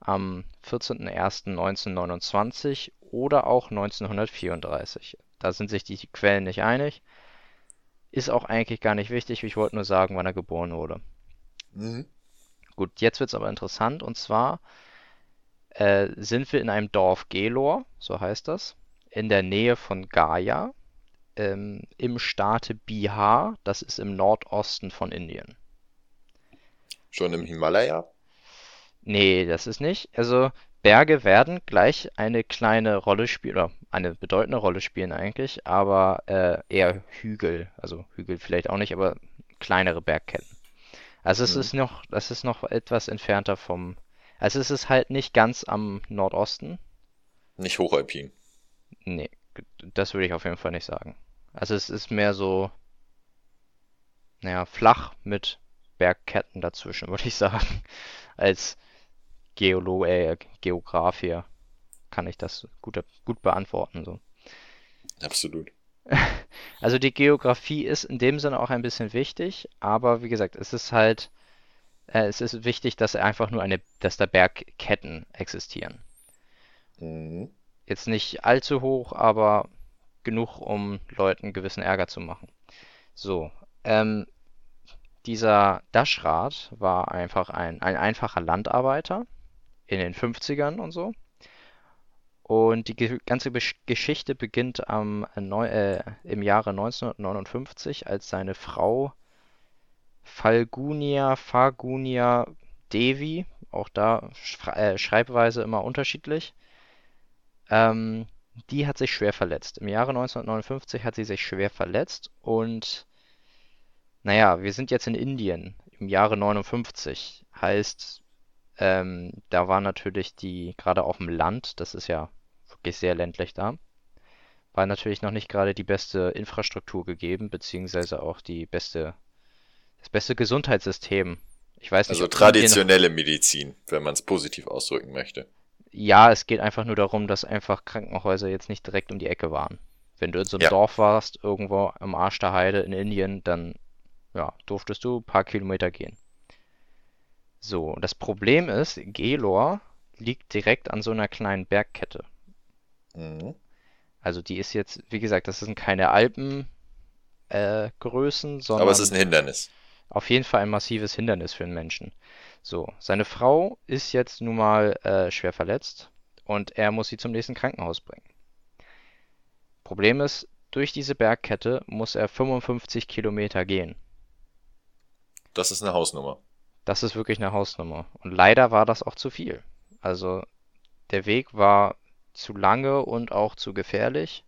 am 14.01.1929 oder auch 1934. Da sind sich die Quellen nicht einig. Ist auch eigentlich gar nicht wichtig. Ich wollte nur sagen, wann er geboren wurde. Mhm. Gut, jetzt wird es aber interessant. Und zwar äh, sind wir in einem Dorf Gelor, so heißt das, in der Nähe von Gaya, ähm, im Staate Bihar. Das ist im Nordosten von Indien. Schon im Himalaya? Nee, das ist nicht. Also Berge werden gleich eine kleine Rolle spielen, oder eine bedeutende Rolle spielen eigentlich, aber äh, eher Hügel. Also Hügel vielleicht auch nicht, aber kleinere Bergketten. Also es Mhm. ist noch, das ist noch etwas entfernter vom. Also es ist halt nicht ganz am Nordosten. Nicht hochalpin. Nee, das würde ich auf jeden Fall nicht sagen. Also es ist mehr so, naja, flach mit Bergketten dazwischen, würde ich sagen. Als Geolo äh, Geograph hier kann ich das gut, gut beantworten. So. Absolut. Also die Geografie ist in dem Sinne auch ein bisschen wichtig, aber wie gesagt, es ist halt, äh, es ist wichtig, dass einfach nur eine, dass da Bergketten existieren. Mhm. Jetzt nicht allzu hoch, aber genug, um Leuten gewissen Ärger zu machen. So, ähm, dieser Daschrat war einfach ein, ein einfacher Landarbeiter in den 50ern und so. Und die ganze Geschichte beginnt am, äh, im Jahre 1959, als seine Frau Falgunia Fargunia Devi, auch da äh, Schreibweise immer unterschiedlich, ähm, die hat sich schwer verletzt. Im Jahre 1959 hat sie sich schwer verletzt und naja, wir sind jetzt in Indien im Jahre 59. Heißt, ähm, da war natürlich die, gerade auf dem Land, das ist ja wirklich sehr ländlich da, war natürlich noch nicht gerade die beste Infrastruktur gegeben, beziehungsweise auch die beste, das beste Gesundheitssystem. Ich weiß nicht, Also traditionelle Medizin, wenn man es positiv ausdrücken möchte. Ja, es geht einfach nur darum, dass einfach Krankenhäuser jetzt nicht direkt um die Ecke waren. Wenn du in so einem Ja. Dorf warst, irgendwo am Arsch der Heide in Indien, dann ja, durftest du ein paar Kilometer gehen. So, und das Problem ist, Gelor liegt direkt an so einer kleinen Bergkette. Mhm. Also die ist jetzt, wie gesagt, das sind keine Alpengrößen, äh, Größen, Aber es ist sondern ein Hindernis. auf jeden Fall ein massives Hindernis für einen Menschen. So, seine Frau ist jetzt nun mal äh, schwer verletzt und er muss sie zum nächsten Krankenhaus bringen. Problem ist, durch diese Bergkette muss er 55 Kilometer gehen. Das ist eine Hausnummer. Das ist wirklich eine Hausnummer. Und leider war das auch zu viel. Also der Weg war zu lange und auch zu gefährlich.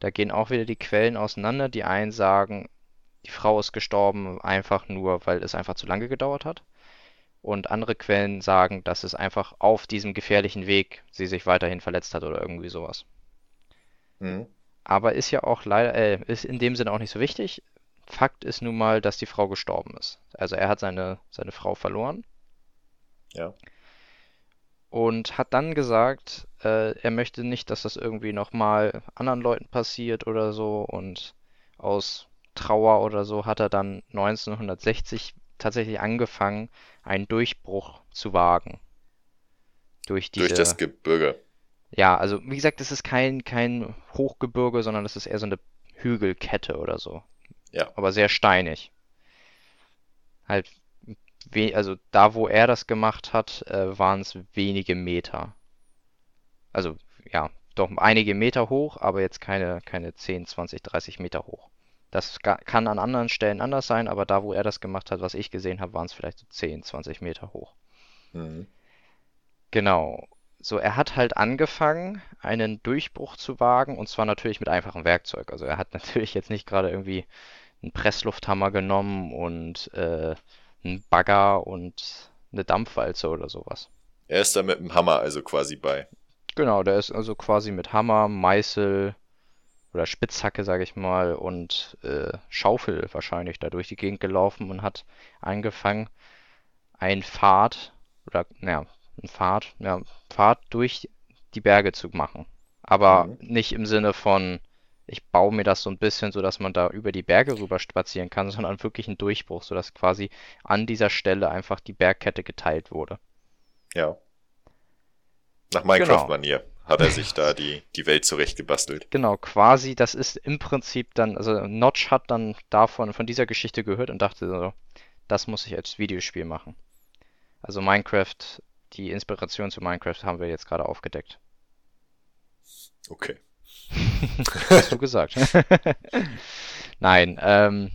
Da gehen auch wieder die Quellen auseinander. Die einen sagen, die Frau ist gestorben einfach nur, weil es einfach zu lange gedauert hat. Und andere Quellen sagen, dass es einfach auf diesem gefährlichen Weg sie sich weiterhin verletzt hat oder irgendwie sowas. Mhm. Aber ist ja auch leider, äh, ist in dem Sinne auch nicht so wichtig. Fakt ist nun mal, dass die Frau gestorben ist. Also er hat seine, seine Frau verloren Ja. und hat dann gesagt, äh, er möchte nicht, dass das irgendwie nochmal anderen Leuten passiert oder so. Und aus Trauer oder so hat er dann 1960 tatsächlich angefangen, einen Durchbruch zu wagen. Durch Durch diese, das Gebirge. ja, also wie gesagt, es ist kein, kein Hochgebirge, sondern es ist eher so eine Hügelkette oder so. Ja. Aber sehr steinig. Halt, also da, wo er das gemacht hat, äh, waren es wenige Meter. Also, ja, doch einige Meter hoch, aber jetzt keine, keine 10, 20, 30 Meter hoch. Das kann an anderen Stellen anders sein, aber da, wo er das gemacht hat, was ich gesehen habe, waren es vielleicht so 10, 20 Meter hoch. Mhm. Genau. So, er hat halt angefangen, einen Durchbruch zu wagen, und zwar natürlich mit einfachem Werkzeug. Also er hat natürlich jetzt nicht gerade irgendwie einen Presslufthammer genommen und äh, einen Bagger und eine Dampfwalze oder sowas. Er ist da mit dem Hammer also quasi bei. Genau, der ist also quasi mit Hammer, Meißel oder Spitzhacke, sage ich mal, und äh, Schaufel wahrscheinlich da durch die Gegend gelaufen und hat angefangen, einen Pfad oder, naja, einen Pfad, ja, Pfad durch die Berge zu machen. Aber Mhm. nicht im Sinne von, ich baue mir das so ein bisschen, so dass man da über die Berge rüber spazieren kann, sondern wirklich ein Durchbruch, sodass quasi an dieser Stelle einfach die Bergkette geteilt wurde. Ja. Nach Genau. Minecraft-Manier hat er sich da die, die Welt zurechtgebastelt. Genau, quasi, das ist im Prinzip dann, also Notch hat dann davon, von dieser Geschichte gehört und dachte so, das muss ich als Videospiel machen. Also Minecraft, die Inspiration zu Minecraft haben wir jetzt gerade aufgedeckt. Okay. Hast du gesagt. Nein, ähm,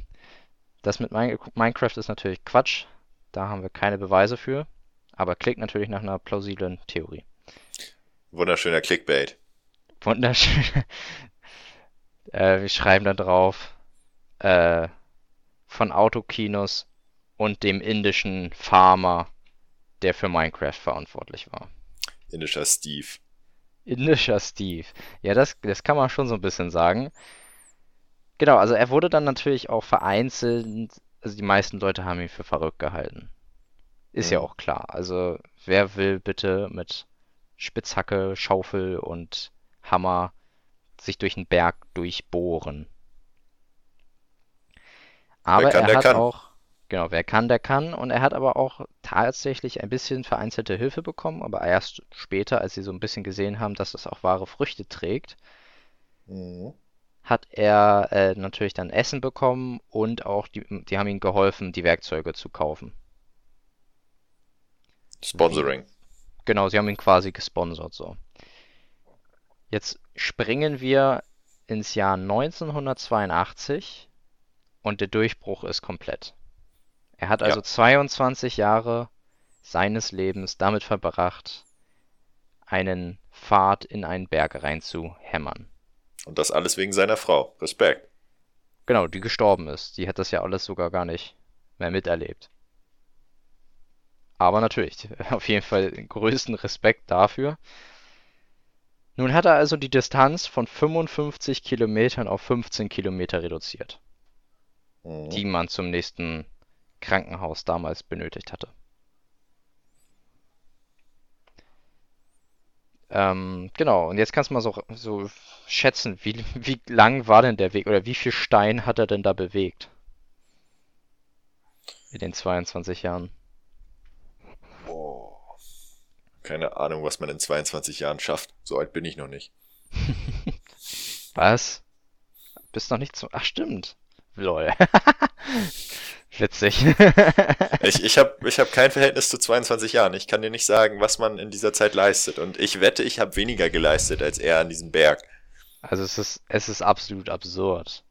das mit Min Minecraft ist natürlich Quatsch. Da haben wir keine Beweise für. Aber klingt natürlich nach einer plausiblen Theorie. Wunderschöner Clickbait. Wunderschön. Äh, wir schreiben da drauf, äh, von Autokinos und dem indischen Farmer, der für Minecraft verantwortlich war. Indischer Steve. Indischer Steve. Ja, das, das kann man schon so ein bisschen sagen. Genau, also er wurde dann natürlich auch vereinzelt, also die meisten Leute haben ihn für verrückt gehalten. Ist ja Mhm. auch klar. Also wer will bitte mit Spitzhacke, Schaufel und Hammer sich durch einen Berg durchbohren. Aber er der hat kann. auch, genau, wer kann, der kann. Und er hat aber auch tatsächlich ein bisschen vereinzelte Hilfe bekommen, aber erst später, als sie so ein bisschen gesehen haben, dass das auch wahre Früchte trägt, Mhm. hat er äh, natürlich dann Essen bekommen und auch die, die haben ihm geholfen, die Werkzeuge zu kaufen. Sponsoring. Genau, sie haben ihn quasi gesponsert so. Jetzt springen wir ins Jahr 1982 und der Durchbruch ist komplett. Er hat also Ja. 22 Jahre seines Lebens damit verbracht, einen Pfad in einen Berg reinzuhämmern. Und das alles wegen seiner Frau. Respekt. Genau, die gestorben ist. Die hat das ja alles sogar gar nicht mehr miterlebt. Aber natürlich, auf jeden Fall den größten Respekt dafür. Nun hat er also die Distanz von 55 Kilometern auf 15 Kilometer reduziert, Mhm. die man zum nächsten Krankenhaus damals benötigt hatte. Ähm, genau, und jetzt kannst du mal so, so schätzen, wie, wie lang war denn der Weg oder wie viel Stein hat er denn da bewegt? In den 22 Jahren. Boah. Keine Ahnung, was man in 22 Jahren schafft. So alt bin ich noch nicht. Was? Bist noch nicht so. Ach, stimmt. Lol. Witzig. Ich, ich habe ich hab kein Verhältnis zu 22 Jahren. Ich kann dir nicht sagen, was man in dieser Zeit leistet. Und ich wette, ich habe weniger geleistet als er an diesem Berg. Also es ist, es ist absolut absurd.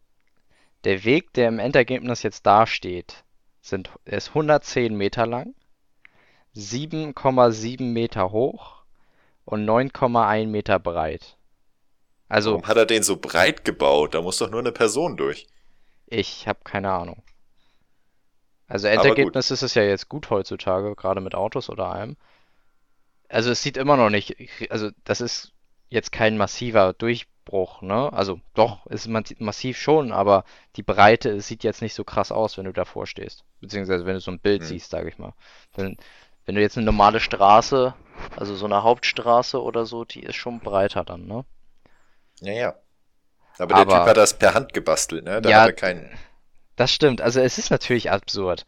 Der Weg, der im Endergebnis jetzt dasteht, sind, ist 110 Meter lang, 7,7 Meter hoch und 9,1 Meter breit. Also Warum hat er den so breit gebaut? Da muss doch nur eine Person durch. ich habe keine Ahnung. Also. Endergebnis ist es ja jetzt gut heutzutage, gerade mit Autos oder allem. Also es sieht immer noch nicht, also das ist jetzt kein massiver Durchbruch, ne? Also doch, ist ma- massiv schon, aber die Breite es sieht jetzt nicht so krass aus, wenn du davor stehst. Beziehungsweise wenn du so ein Bild Hm. siehst, sage ich mal. Wenn, wenn du jetzt eine normale Straße, also so eine Hauptstraße oder so, die ist schon breiter dann, ne? Ja, ja. Aber der Aber- Typ hat das per Hand gebastelt, ne? Da Ja, hat er keinen. Das stimmt, also es ist natürlich absurd.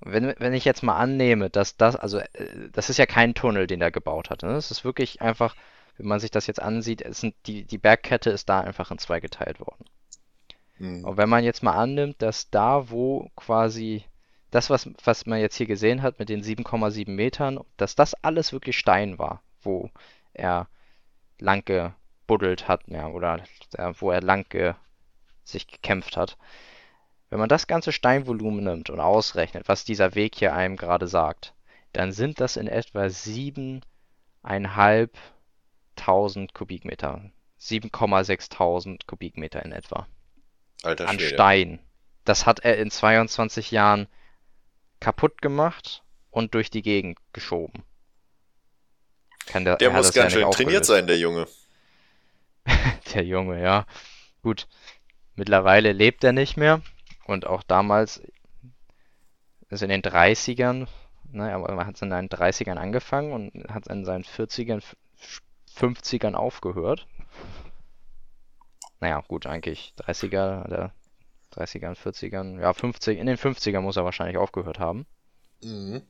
Wenn, wenn ich jetzt mal annehme, dass das, also äh, das ist ja kein Tunnel, den er gebaut hat. Ne? Es ist wirklich einfach, wenn man sich das jetzt ansieht, sind die, die Bergkette ist da einfach in zwei geteilt worden. Hm. Und wenn man jetzt mal annimmt, dass da, wo quasi das, was, was man jetzt hier gesehen hat mit den 7,7 Metern, dass das alles wirklich Stein war, wo er lang gebuddelt hat, ja, oder äh, wo er lang ge, sich gekämpft hat. Wenn man das ganze Steinvolumen nimmt und ausrechnet, was dieser Weg hier einem gerade sagt, dann sind das in etwa 7.500 Kubikmeter. 7,6 Kubikmeter in etwa Alter an Schwede. Stein. Das hat er in 22 Jahren kaputt gemacht und durch die Gegend geschoben. Kann der, Der er muss ja ganz nicht schön trainiert sein, der Junge. Der Junge, ja. Gut. Mittlerweile lebt er nicht mehr. Und auch damals, also in den 30ern, ne, aber man hat es in den 30ern angefangen und hat in seinen 40ern, 50ern aufgehört. Naja, gut, eigentlich 30er oder 30ern, 40ern, ja, 50, in den 50ern muss er wahrscheinlich aufgehört haben. Mhm.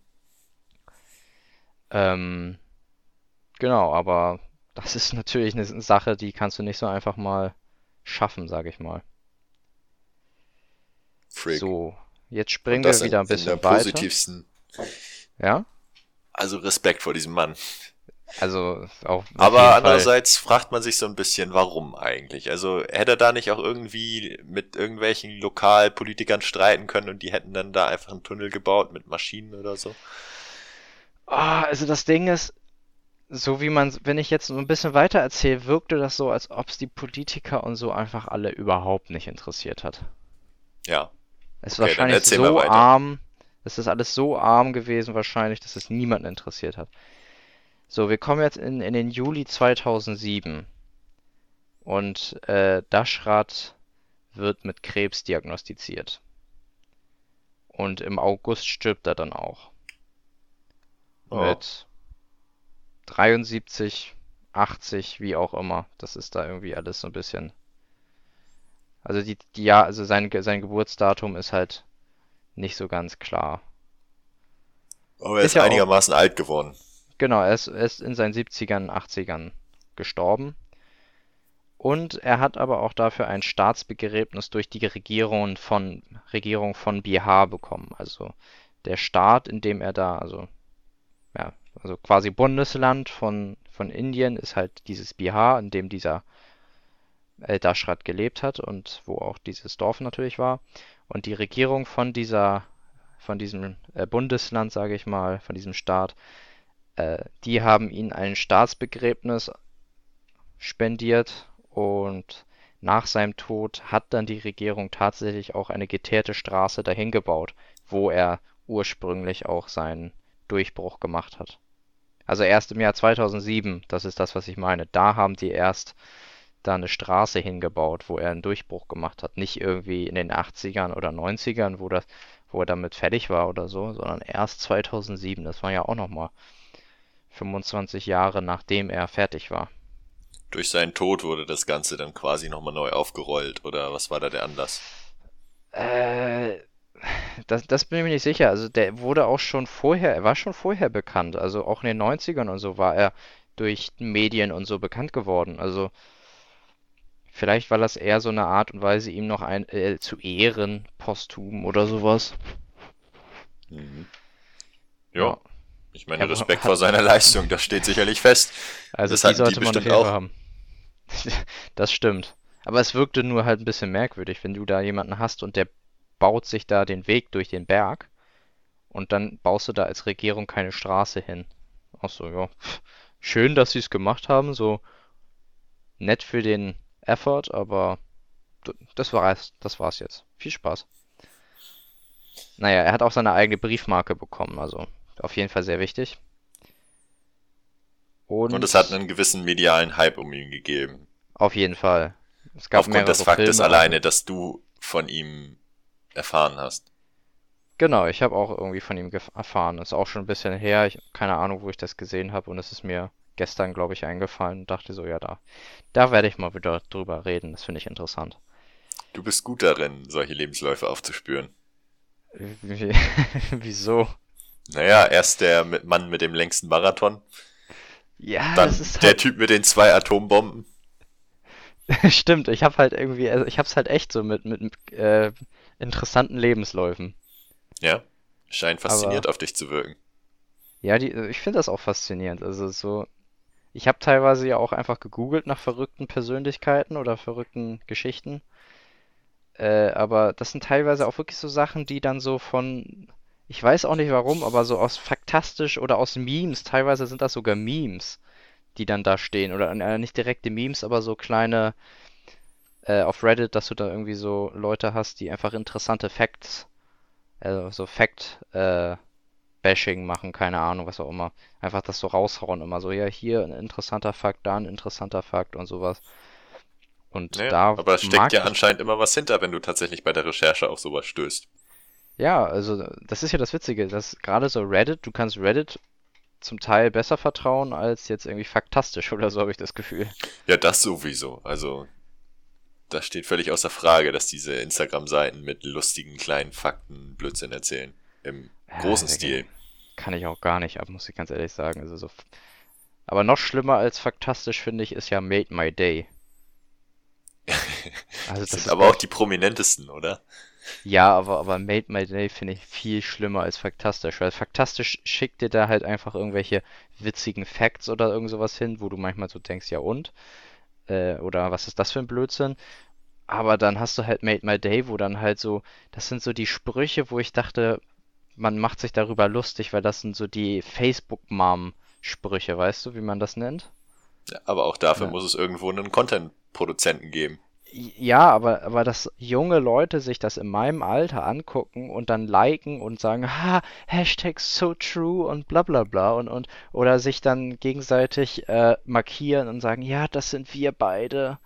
Ähm, genau, aber das ist natürlich eine Sache, die kannst du nicht so einfach mal schaffen, sage ich mal. Freak. So, jetzt springen wir wieder ein in, in der bisschen weiter. positivsten. Ja, Also Respekt vor diesem Mann. also auch Aber andererseits fragt man sich so ein bisschen, warum eigentlich? Also hätte er da nicht auch irgendwie mit irgendwelchen Lokalpolitikern streiten können und die hätten dann da einfach einen Tunnel gebaut mit Maschinen oder so? Ah, also das Ding ist, so wie man, wenn ich jetzt so ein bisschen weiter erzähle, wirkte das so, als ob es die Politiker und so einfach alle überhaupt nicht interessiert hat. Ja. Es ist Okay, wahrscheinlich so arm, es ist alles so arm gewesen wahrscheinlich, dass es niemanden interessiert hat. So, wir kommen jetzt in, in den Juli 2007 und äh, Dashrat wird mit Krebs diagnostiziert. Und im August stirbt er dann auch. Oh. Mit 73 80, wie auch immer. Das ist da irgendwie alles so ein bisschen. Also die, die ja, also sein, sein Geburtsdatum ist halt nicht so ganz klar. Aber er ist, ist ja einigermaßen auch, alt geworden. Genau, er ist, er ist in seinen 70ern, 80ern gestorben. Und er hat aber auch dafür ein Staatsbegräbnis durch die Regierung von, Regierung von Bihar bekommen. Also der Staat, in dem er da, also, ja, also quasi Bundesland von, von Indien ist halt dieses Bihar, in dem dieser El Dashrat gelebt hat und wo auch dieses Dorf natürlich war. Und die Regierung von dieser, von diesem äh, Bundesland, sage ich mal, von diesem Staat, äh, die haben ihm ein Staatsbegräbnis spendiert und nach seinem Tod hat dann die Regierung tatsächlich auch eine geteerte Straße dahin gebaut, wo er ursprünglich auch seinen Durchbruch gemacht hat. Also erst im Jahr 2007, das ist das, was ich meine. Da haben die erst da eine Straße hingebaut, wo er einen Durchbruch gemacht hat. Nicht irgendwie in den 80ern oder 90ern, wo, das, wo er damit fertig war oder so, sondern erst 2007. Das war ja auch nochmal 25 Jahre nachdem er fertig war. Durch seinen Tod wurde das Ganze dann quasi nochmal neu aufgerollt, oder was war da der Anlass? Äh, das, das bin ich mir nicht sicher. Also der wurde auch schon vorher, er war schon vorher bekannt. Also auch in den 90ern und so war er durch Medien und so bekannt geworden. Also vielleicht war das eher so eine Art und Weise, ihm noch ein, äh, zu ehren, posthum oder sowas. Mhm. Ja. ja. Ich meine, Respekt vor seiner Leistung, das steht sicherlich fest. Also das die sollte die man jeden auch. haben. das stimmt. Aber es wirkte nur halt ein bisschen merkwürdig, wenn du da jemanden hast und der baut sich da den Weg durch den Berg und dann baust du da als Regierung keine Straße hin. Ach so, ja. Schön, dass sie es gemacht haben, so nett für den Effort, aber das war's, das war's jetzt. Viel Spaß. Naja, er hat auch seine eigene Briefmarke bekommen, also auf jeden Fall sehr wichtig. Und, und es hat einen gewissen medialen Hype um ihn gegeben. Auf jeden Fall. Es gab Aufgrund des Faktes Filme, alleine, dass du von ihm erfahren hast. Genau, ich habe auch irgendwie von ihm erfahren. Ist auch schon ein bisschen her. Ich keine Ahnung, wo ich das gesehen habe und es ist mir gestern, glaube ich, eingefallen und dachte so, ja, da, da werde ich mal wieder drüber reden. Das finde ich interessant. Du bist gut darin, solche Lebensläufe aufzuspüren. Wieso? Naja, erst der Mann mit dem längsten Marathon. Ja, Dann das ist der halt... Typ mit den zwei Atombomben. Stimmt, ich habe halt irgendwie, also ich hab's halt echt so mit, mit, mit äh, interessanten Lebensläufen. Ja, scheint fasziniert Aber, auf dich zu wirken. Ja, die, ich finde das auch faszinierend. Also so, ich habe teilweise ja auch einfach gegoogelt nach verrückten Persönlichkeiten oder verrückten Geschichten. Äh, aber das sind teilweise auch wirklich so Sachen, die dann so von ich weiß auch nicht warum, aber so aus faktastisch oder aus Memes, teilweise sind das sogar Memes, die dann da stehen. Oder äh, nicht direkte Memes, aber so kleine äh, auf Reddit, dass du da irgendwie so Leute hast, die einfach interessante Facts, also so Fact äh, Bashing machen, keine Ahnung, was auch immer. Einfach das so raushauen, immer so, ja, hier ein interessanter Fakt, da ein interessanter Fakt und sowas. Und naja, da aber es steckt ja anscheinend immer was hinter, wenn du tatsächlich bei der Recherche auf sowas stößt. Ja, also das ist ja das Witzige, dass gerade so Reddit, du kannst Reddit zum Teil besser vertrauen als jetzt irgendwie faktastisch oder so, habe ich das Gefühl. Ja, das sowieso. Also, das steht völlig außer Frage, dass diese Instagram-Seiten mit lustigen kleinen Fakten Blödsinn erzählen. Im großen ja, Stil. Kann ich auch gar nicht ab, muss ich ganz ehrlich sagen. Also so. Aber noch schlimmer als faktastisch, finde ich, ist ja Made My Day. also das, das sind aber auch die prominentesten, oder? Ja, aber, aber Made My Day finde ich viel schlimmer als Faktastisch, weil Faktastisch schickt dir da halt einfach irgendwelche witzigen Facts oder irgend sowas hin, wo du manchmal so denkst, ja und? Äh, oder was ist das für ein Blödsinn? Aber dann hast du halt Made My Day, wo dann halt so, das sind so die Sprüche, wo ich dachte, man macht sich darüber lustig, weil das sind so die Facebook-Mom-Sprüche, weißt du, wie man das nennt? Ja, aber auch dafür ja. muss es irgendwo einen Content-Produzenten geben. Ja, aber, aber dass junge Leute sich das in meinem Alter angucken und dann liken und sagen, ha, Hashtag so true und bla bla bla und, und oder sich dann gegenseitig äh, markieren und sagen, ja, das sind wir beide.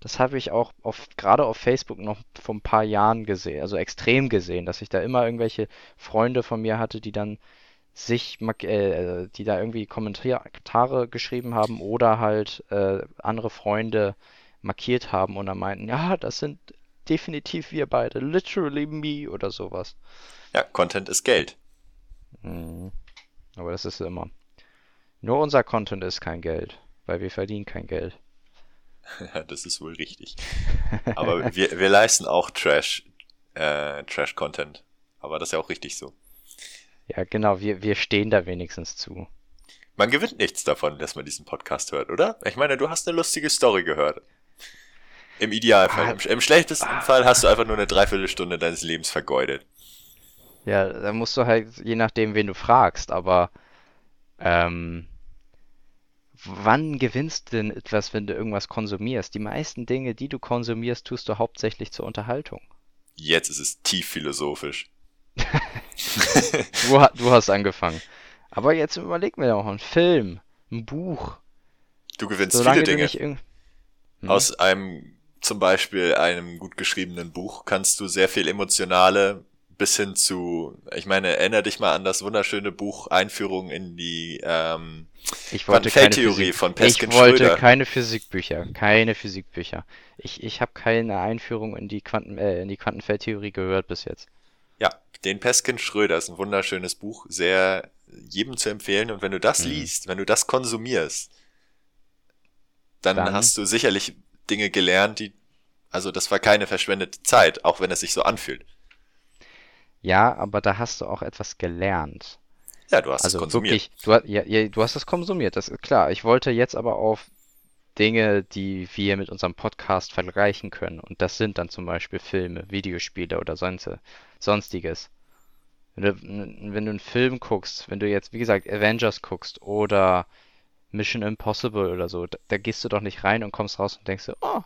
Das habe ich auch auf, gerade auf Facebook noch vor ein paar Jahren gesehen, also extrem gesehen, dass ich da immer irgendwelche Freunde von mir hatte, die dann sich, äh, die da irgendwie Kommentare geschrieben haben oder halt äh, andere Freunde markiert haben und dann meinten, ja, das sind definitiv wir beide, literally me oder sowas. Ja, Content ist Geld. Mhm. Aber das ist immer. Nur unser Content ist kein Geld, weil wir verdienen kein Geld. Das ist wohl richtig. Aber wir, wir leisten auch Trash, äh, Trash-Content. Aber das ist ja auch richtig so. Ja, genau, wir, wir stehen da wenigstens zu. Man gewinnt nichts davon, dass man diesen Podcast hört, oder? Ich meine, du hast eine lustige Story gehört. Im Idealfall. Ah, Im, Im, schlechtesten ah, Fall hast du einfach nur eine Dreiviertelstunde deines Lebens vergeudet. Ja, da musst du halt, je nachdem, wen du fragst, aber ähm, wann gewinnst du denn etwas, wenn du irgendwas konsumierst? Die meisten Dinge, die du konsumierst, tust du hauptsächlich zur Unterhaltung. Jetzt ist es tief philosophisch. du, du, hast angefangen. Aber jetzt überleg mir doch einen Film, ein Buch. Du gewinnst Solange viele Dinge. Hm? Aus einem, zum Beispiel einem gut geschriebenen Buch, kannst du sehr viel emotionale bis hin zu, ich meine, erinnere dich mal an das wunderschöne Buch Einführung in die ähm, ich wollte Feldtheorie von Peskin Ich wollte Schröder. keine Physikbücher, keine Physikbücher. Ich, ich habe keine Einführung in die Quanten äh, in die Quantenfeldtheorie gehört bis jetzt. Ja, den Peskin Schröder ist ein wunderschönes Buch, sehr jedem zu empfehlen und wenn du das mhm. liest, wenn du das konsumierst, dann, dann hast du sicherlich Dinge gelernt, die also das war keine verschwendete Zeit, auch wenn es sich so anfühlt. Ja, aber da hast du auch etwas gelernt. Ja, du hast also es konsumiert. Wirklich, du, ja, ja, du hast es konsumiert, das ist klar. Ich wollte jetzt aber auf Dinge, die wir mit unserem Podcast vergleichen können. Und das sind dann zum Beispiel Filme, Videospiele oder sonst, sonstiges. Wenn du, wenn du einen Film guckst, wenn du jetzt, wie gesagt, Avengers guckst oder Mission Impossible oder so, da, da gehst du doch nicht rein und kommst raus und denkst so, oh,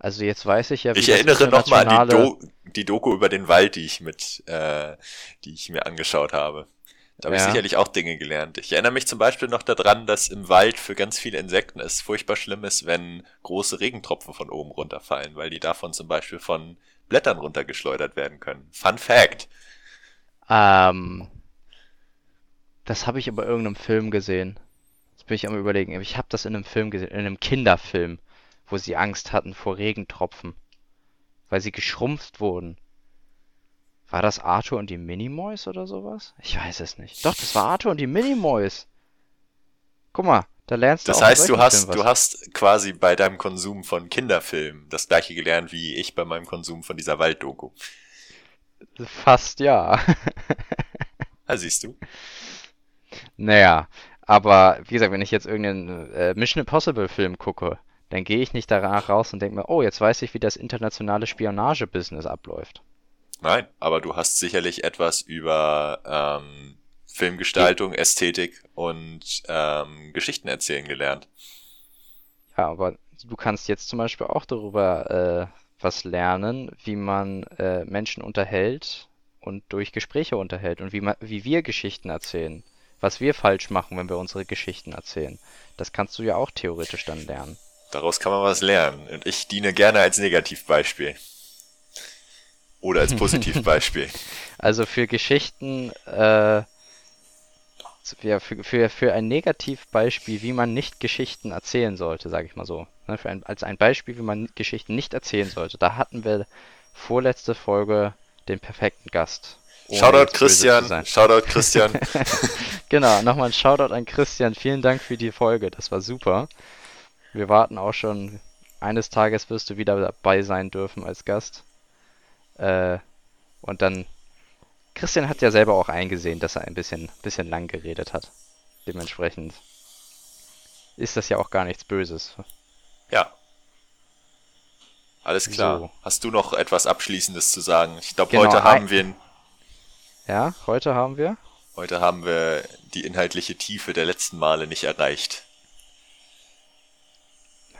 also jetzt weiß ich ja, wie Ich erinnere nochmal an die, Do die Doku über den Wald, die ich mit, äh, die ich mir angeschaut habe. Da habe ja. ich sicherlich auch Dinge gelernt. Ich erinnere mich zum Beispiel noch daran, dass im Wald für ganz viele Insekten es furchtbar schlimm ist, wenn große Regentropfen von oben runterfallen, weil die davon zum Beispiel von Blättern runtergeschleudert werden können. Fun Fact. Ähm, das habe ich aber in irgendeinem Film gesehen. Jetzt bin ich am überlegen. Ich habe das in einem Film gesehen, in einem Kinderfilm wo sie Angst hatten vor Regentropfen, weil sie geschrumpft wurden. War das Arthur und die Minimoys oder sowas? Ich weiß es nicht. Doch, das war Arthur und die Minimoys. Guck mal, da lernst du Das heißt, du hast, du hast quasi bei deinem Konsum von Kinderfilmen das gleiche gelernt wie ich bei meinem Konsum von dieser Walddoku. Fast ja. da siehst du. Naja, aber wie gesagt, wenn ich jetzt irgendeinen äh, Mission Impossible Film gucke, dann gehe ich nicht danach raus und denke mir, oh, jetzt weiß ich, wie das internationale Spionage-Business abläuft. Nein, aber du hast sicherlich etwas über ähm, Filmgestaltung, Ästhetik und ähm, Geschichten erzählen gelernt. Ja, aber du kannst jetzt zum Beispiel auch darüber äh, was lernen, wie man äh, Menschen unterhält und durch Gespräche unterhält und wie, man, wie wir Geschichten erzählen. Was wir falsch machen, wenn wir unsere Geschichten erzählen. Das kannst du ja auch theoretisch dann lernen. Daraus kann man was lernen. Und ich diene gerne als Negativbeispiel. Oder als Positivbeispiel. also für Geschichten, äh, ja, für, für, für ein Negativbeispiel, wie man nicht Geschichten erzählen sollte, sage ich mal so. Ne, für ein, als ein Beispiel, wie man Geschichten nicht erzählen sollte. Da hatten wir vorletzte Folge den perfekten Gast. Shoutout Christian, Shoutout Christian. genau, nochmal ein Shoutout an Christian. Vielen Dank für die Folge, das war super. Wir warten auch schon. Eines Tages wirst du wieder dabei sein dürfen als Gast. Äh, und dann. Christian hat ja selber auch eingesehen, dass er ein bisschen, bisschen lang geredet hat. Dementsprechend ist das ja auch gar nichts Böses. Ja. Alles klar. So. Hast du noch etwas Abschließendes zu sagen? Ich glaube, genau, heute haben wir. Ja, heute haben wir. Heute haben wir die inhaltliche Tiefe der letzten Male nicht erreicht.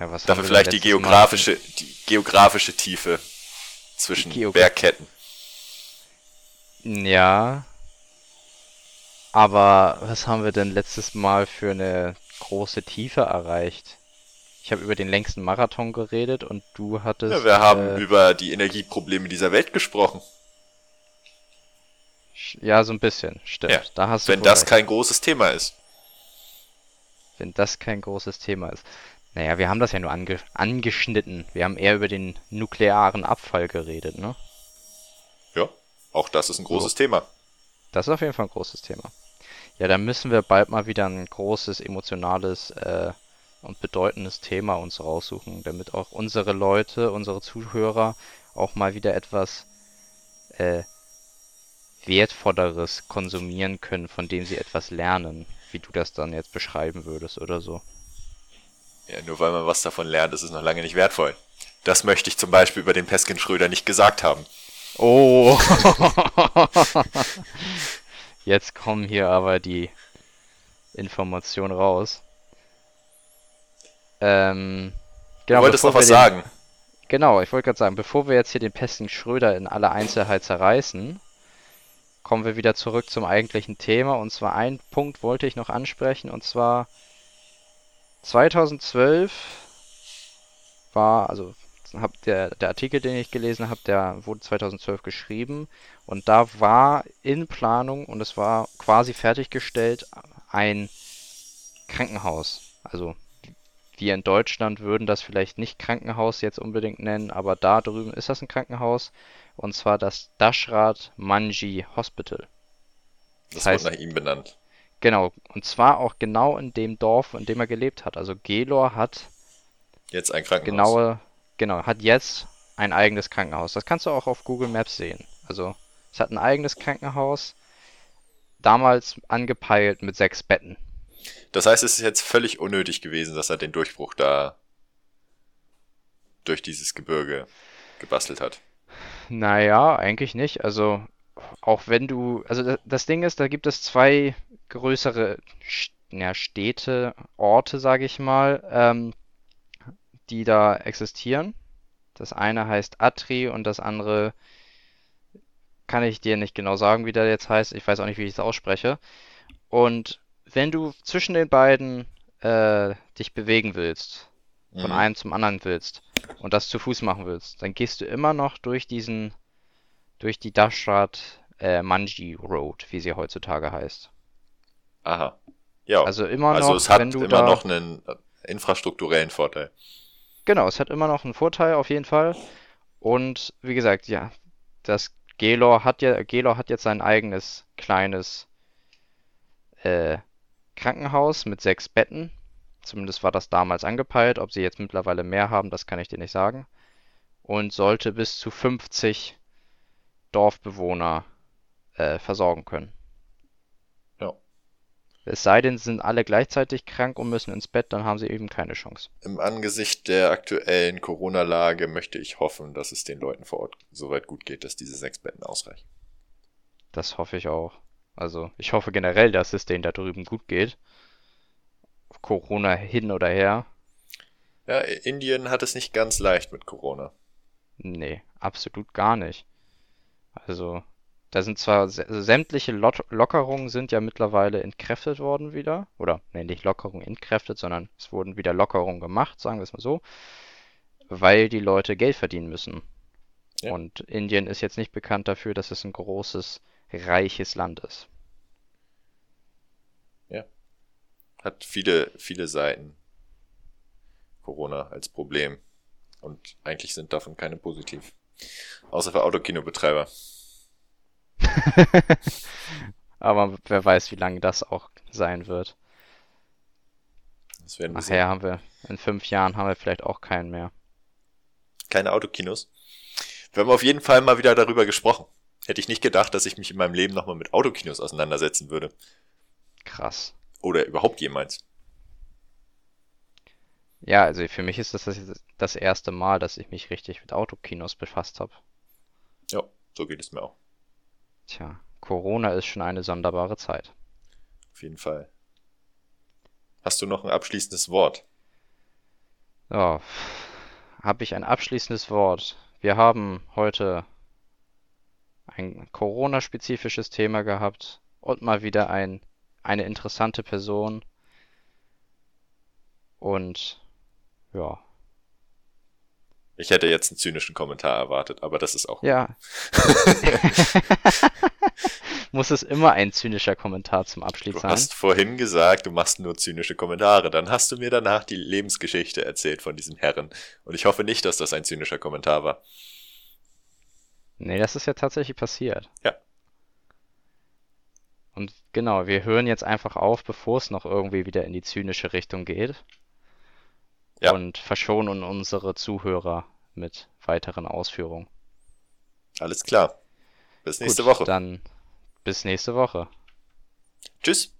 Ja, Dafür vielleicht die geografische, die geografische Tiefe zwischen Geog Bergketten. Ja. Aber was haben wir denn letztes Mal für eine große Tiefe erreicht? Ich habe über den längsten Marathon geredet und du hattest. Ja, wir haben äh, über die Energieprobleme dieser Welt gesprochen. Ja, so ein bisschen, stimmt. Ja, Da hast Wenn das recht. kein großes Thema ist. Wenn das kein großes Thema ist. Naja, wir haben das ja nur ange angeschnitten. Wir haben eher über den nuklearen Abfall geredet, ne? Ja, auch das ist ein großes Thema. Das ist auf jeden Fall ein großes Thema. Ja, dann müssen wir bald mal wieder ein großes, emotionales äh, und bedeutendes Thema uns raussuchen, damit auch unsere Leute, unsere Zuhörer auch mal wieder etwas äh, Wertvolleres konsumieren können, von dem sie etwas lernen, wie du das dann jetzt beschreiben würdest oder so. Ja, nur weil man was davon lernt, ist es noch lange nicht wertvoll. Das möchte ich zum Beispiel über den Peskin Schröder nicht gesagt haben. Oh! Jetzt kommen hier aber die Informationen raus. Ähm, Du genau, wolltest bevor noch was den, sagen. Genau, ich wollte gerade sagen, bevor wir jetzt hier den Pesting Schröder in aller Einzelheit zerreißen, kommen wir wieder zurück zum eigentlichen Thema. Und zwar ein Punkt wollte ich noch ansprechen, und zwar 2012 war, also hab der, der Artikel, den ich gelesen habe, der wurde 2012 geschrieben und da war in Planung und es war quasi fertiggestellt ein Krankenhaus. Also wir in Deutschland würden das vielleicht nicht Krankenhaus jetzt unbedingt nennen, aber da drüben ist das ein Krankenhaus und zwar das Dashrath Manji Hospital. Das heißt- wurde nach ihm benannt. Genau, und zwar auch genau in dem Dorf, in dem er gelebt hat. Also Gelor hat Jetzt ein Krankenhaus. genaue, genau, hat jetzt ein eigenes Krankenhaus. Das kannst du auch auf Google Maps sehen. Also es hat ein eigenes Krankenhaus, damals angepeilt mit sechs Betten. Das heißt, es ist jetzt völlig unnötig gewesen, dass er den Durchbruch da durch dieses Gebirge gebastelt hat. Naja, eigentlich nicht. Also auch wenn du, also da- das Ding ist, da gibt es zwei größere ja, Städte, Orte, sage ich mal, ähm, die da existieren. Das eine heißt Atri und das andere kann ich dir nicht genau sagen, wie der jetzt heißt. Ich weiß auch nicht, wie ich es ausspreche. Und wenn du zwischen den beiden äh, dich bewegen willst, von Mhm. einem zum anderen willst und das zu Fuß machen willst, dann gehst du immer noch durch diesen, durch die Dashrath äh, Manji Road, wie sie heutzutage heißt. Aha. Ja, Also immer also noch, es hat wenn du immer da, noch einen infrastrukturellen Vorteil. genau, es hat immer noch einen Vorteil auf jeden Fall. Und wie gesagt, ja, das Gelor hat ja, Gelor hat jetzt sein eigenes kleines äh, Krankenhaus mit sechs Betten. Zumindest war das damals angepeilt. Ob sie jetzt mittlerweile mehr haben, das kann ich dir nicht sagen. Und sollte bis zu 50 Dorfbewohner äh, versorgen können. Es sei denn, sie sind alle gleichzeitig krank und müssen ins Bett, dann haben sie eben keine Chance. Im Angesicht der aktuellen Corona-Lage möchte ich hoffen, dass es den Leuten vor Ort soweit gut geht, dass diese sechs Betten ausreichen. Das hoffe ich auch. Also, ich hoffe generell, dass es denen da drüben gut geht. Corona hin oder her. Ja, Indien hat es nicht ganz leicht mit Corona. Nee, absolut gar nicht. Also, da sind zwar sä- sämtliche Lot Lockerungen sind ja mittlerweile entkräftet worden wieder. Oder, nee, nicht Lockerungen entkräftet, sondern es wurden wieder Lockerungen gemacht, sagen wir es mal so. Weil die Leute Geld verdienen müssen. Ja. Und Indien ist jetzt nicht bekannt dafür, dass es ein großes, reiches Land ist. Hat viele, viele Seiten. Corona als Problem. Und eigentlich sind davon keine positiv. Außer für Autokinobetreiber. Aber wer weiß, wie lange das auch sein wird. Das werden wir Nachher haben wir, in fünf Jahren haben wir vielleicht auch keinen mehr. keine Autokinos. Wir haben auf jeden Fall mal wieder darüber gesprochen. Hätte ich nicht gedacht, dass ich mich in meinem Leben nochmal mit Autokinos auseinandersetzen würde. Krass. Oder überhaupt jemals. Ja, also für mich ist das das erste Mal, dass ich mich richtig mit Autokinos befasst habe. Ja, so geht es mir auch. Tja, Corona ist schon eine sonderbare Zeit. Auf jeden Fall. Hast du noch ein abschließendes Wort? So, habe ich ein abschließendes Wort. Wir haben heute ein Corona-spezifisches Thema gehabt und mal wieder ein, eine interessante Person. Und ja, Ich hätte jetzt einen zynischen Kommentar erwartet, aber das ist auch. ja. Muss es immer ein zynischer Kommentar zum Abschluss Du sein? hast vorhin gesagt, du machst nur zynische Kommentare. Dann hast du mir danach die Lebensgeschichte erzählt von diesem Herren. Und ich hoffe nicht, dass das ein zynischer Kommentar war. Nee, das ist ja tatsächlich passiert. Ja. Und genau, wir hören jetzt einfach auf, bevor es noch irgendwie wieder in die zynische Richtung geht. Ja. Und verschonen unsere Zuhörer mit weiteren Ausführungen. Alles klar. Bis nächste Gut, Woche. Dann bis nächste Woche. Tschüss.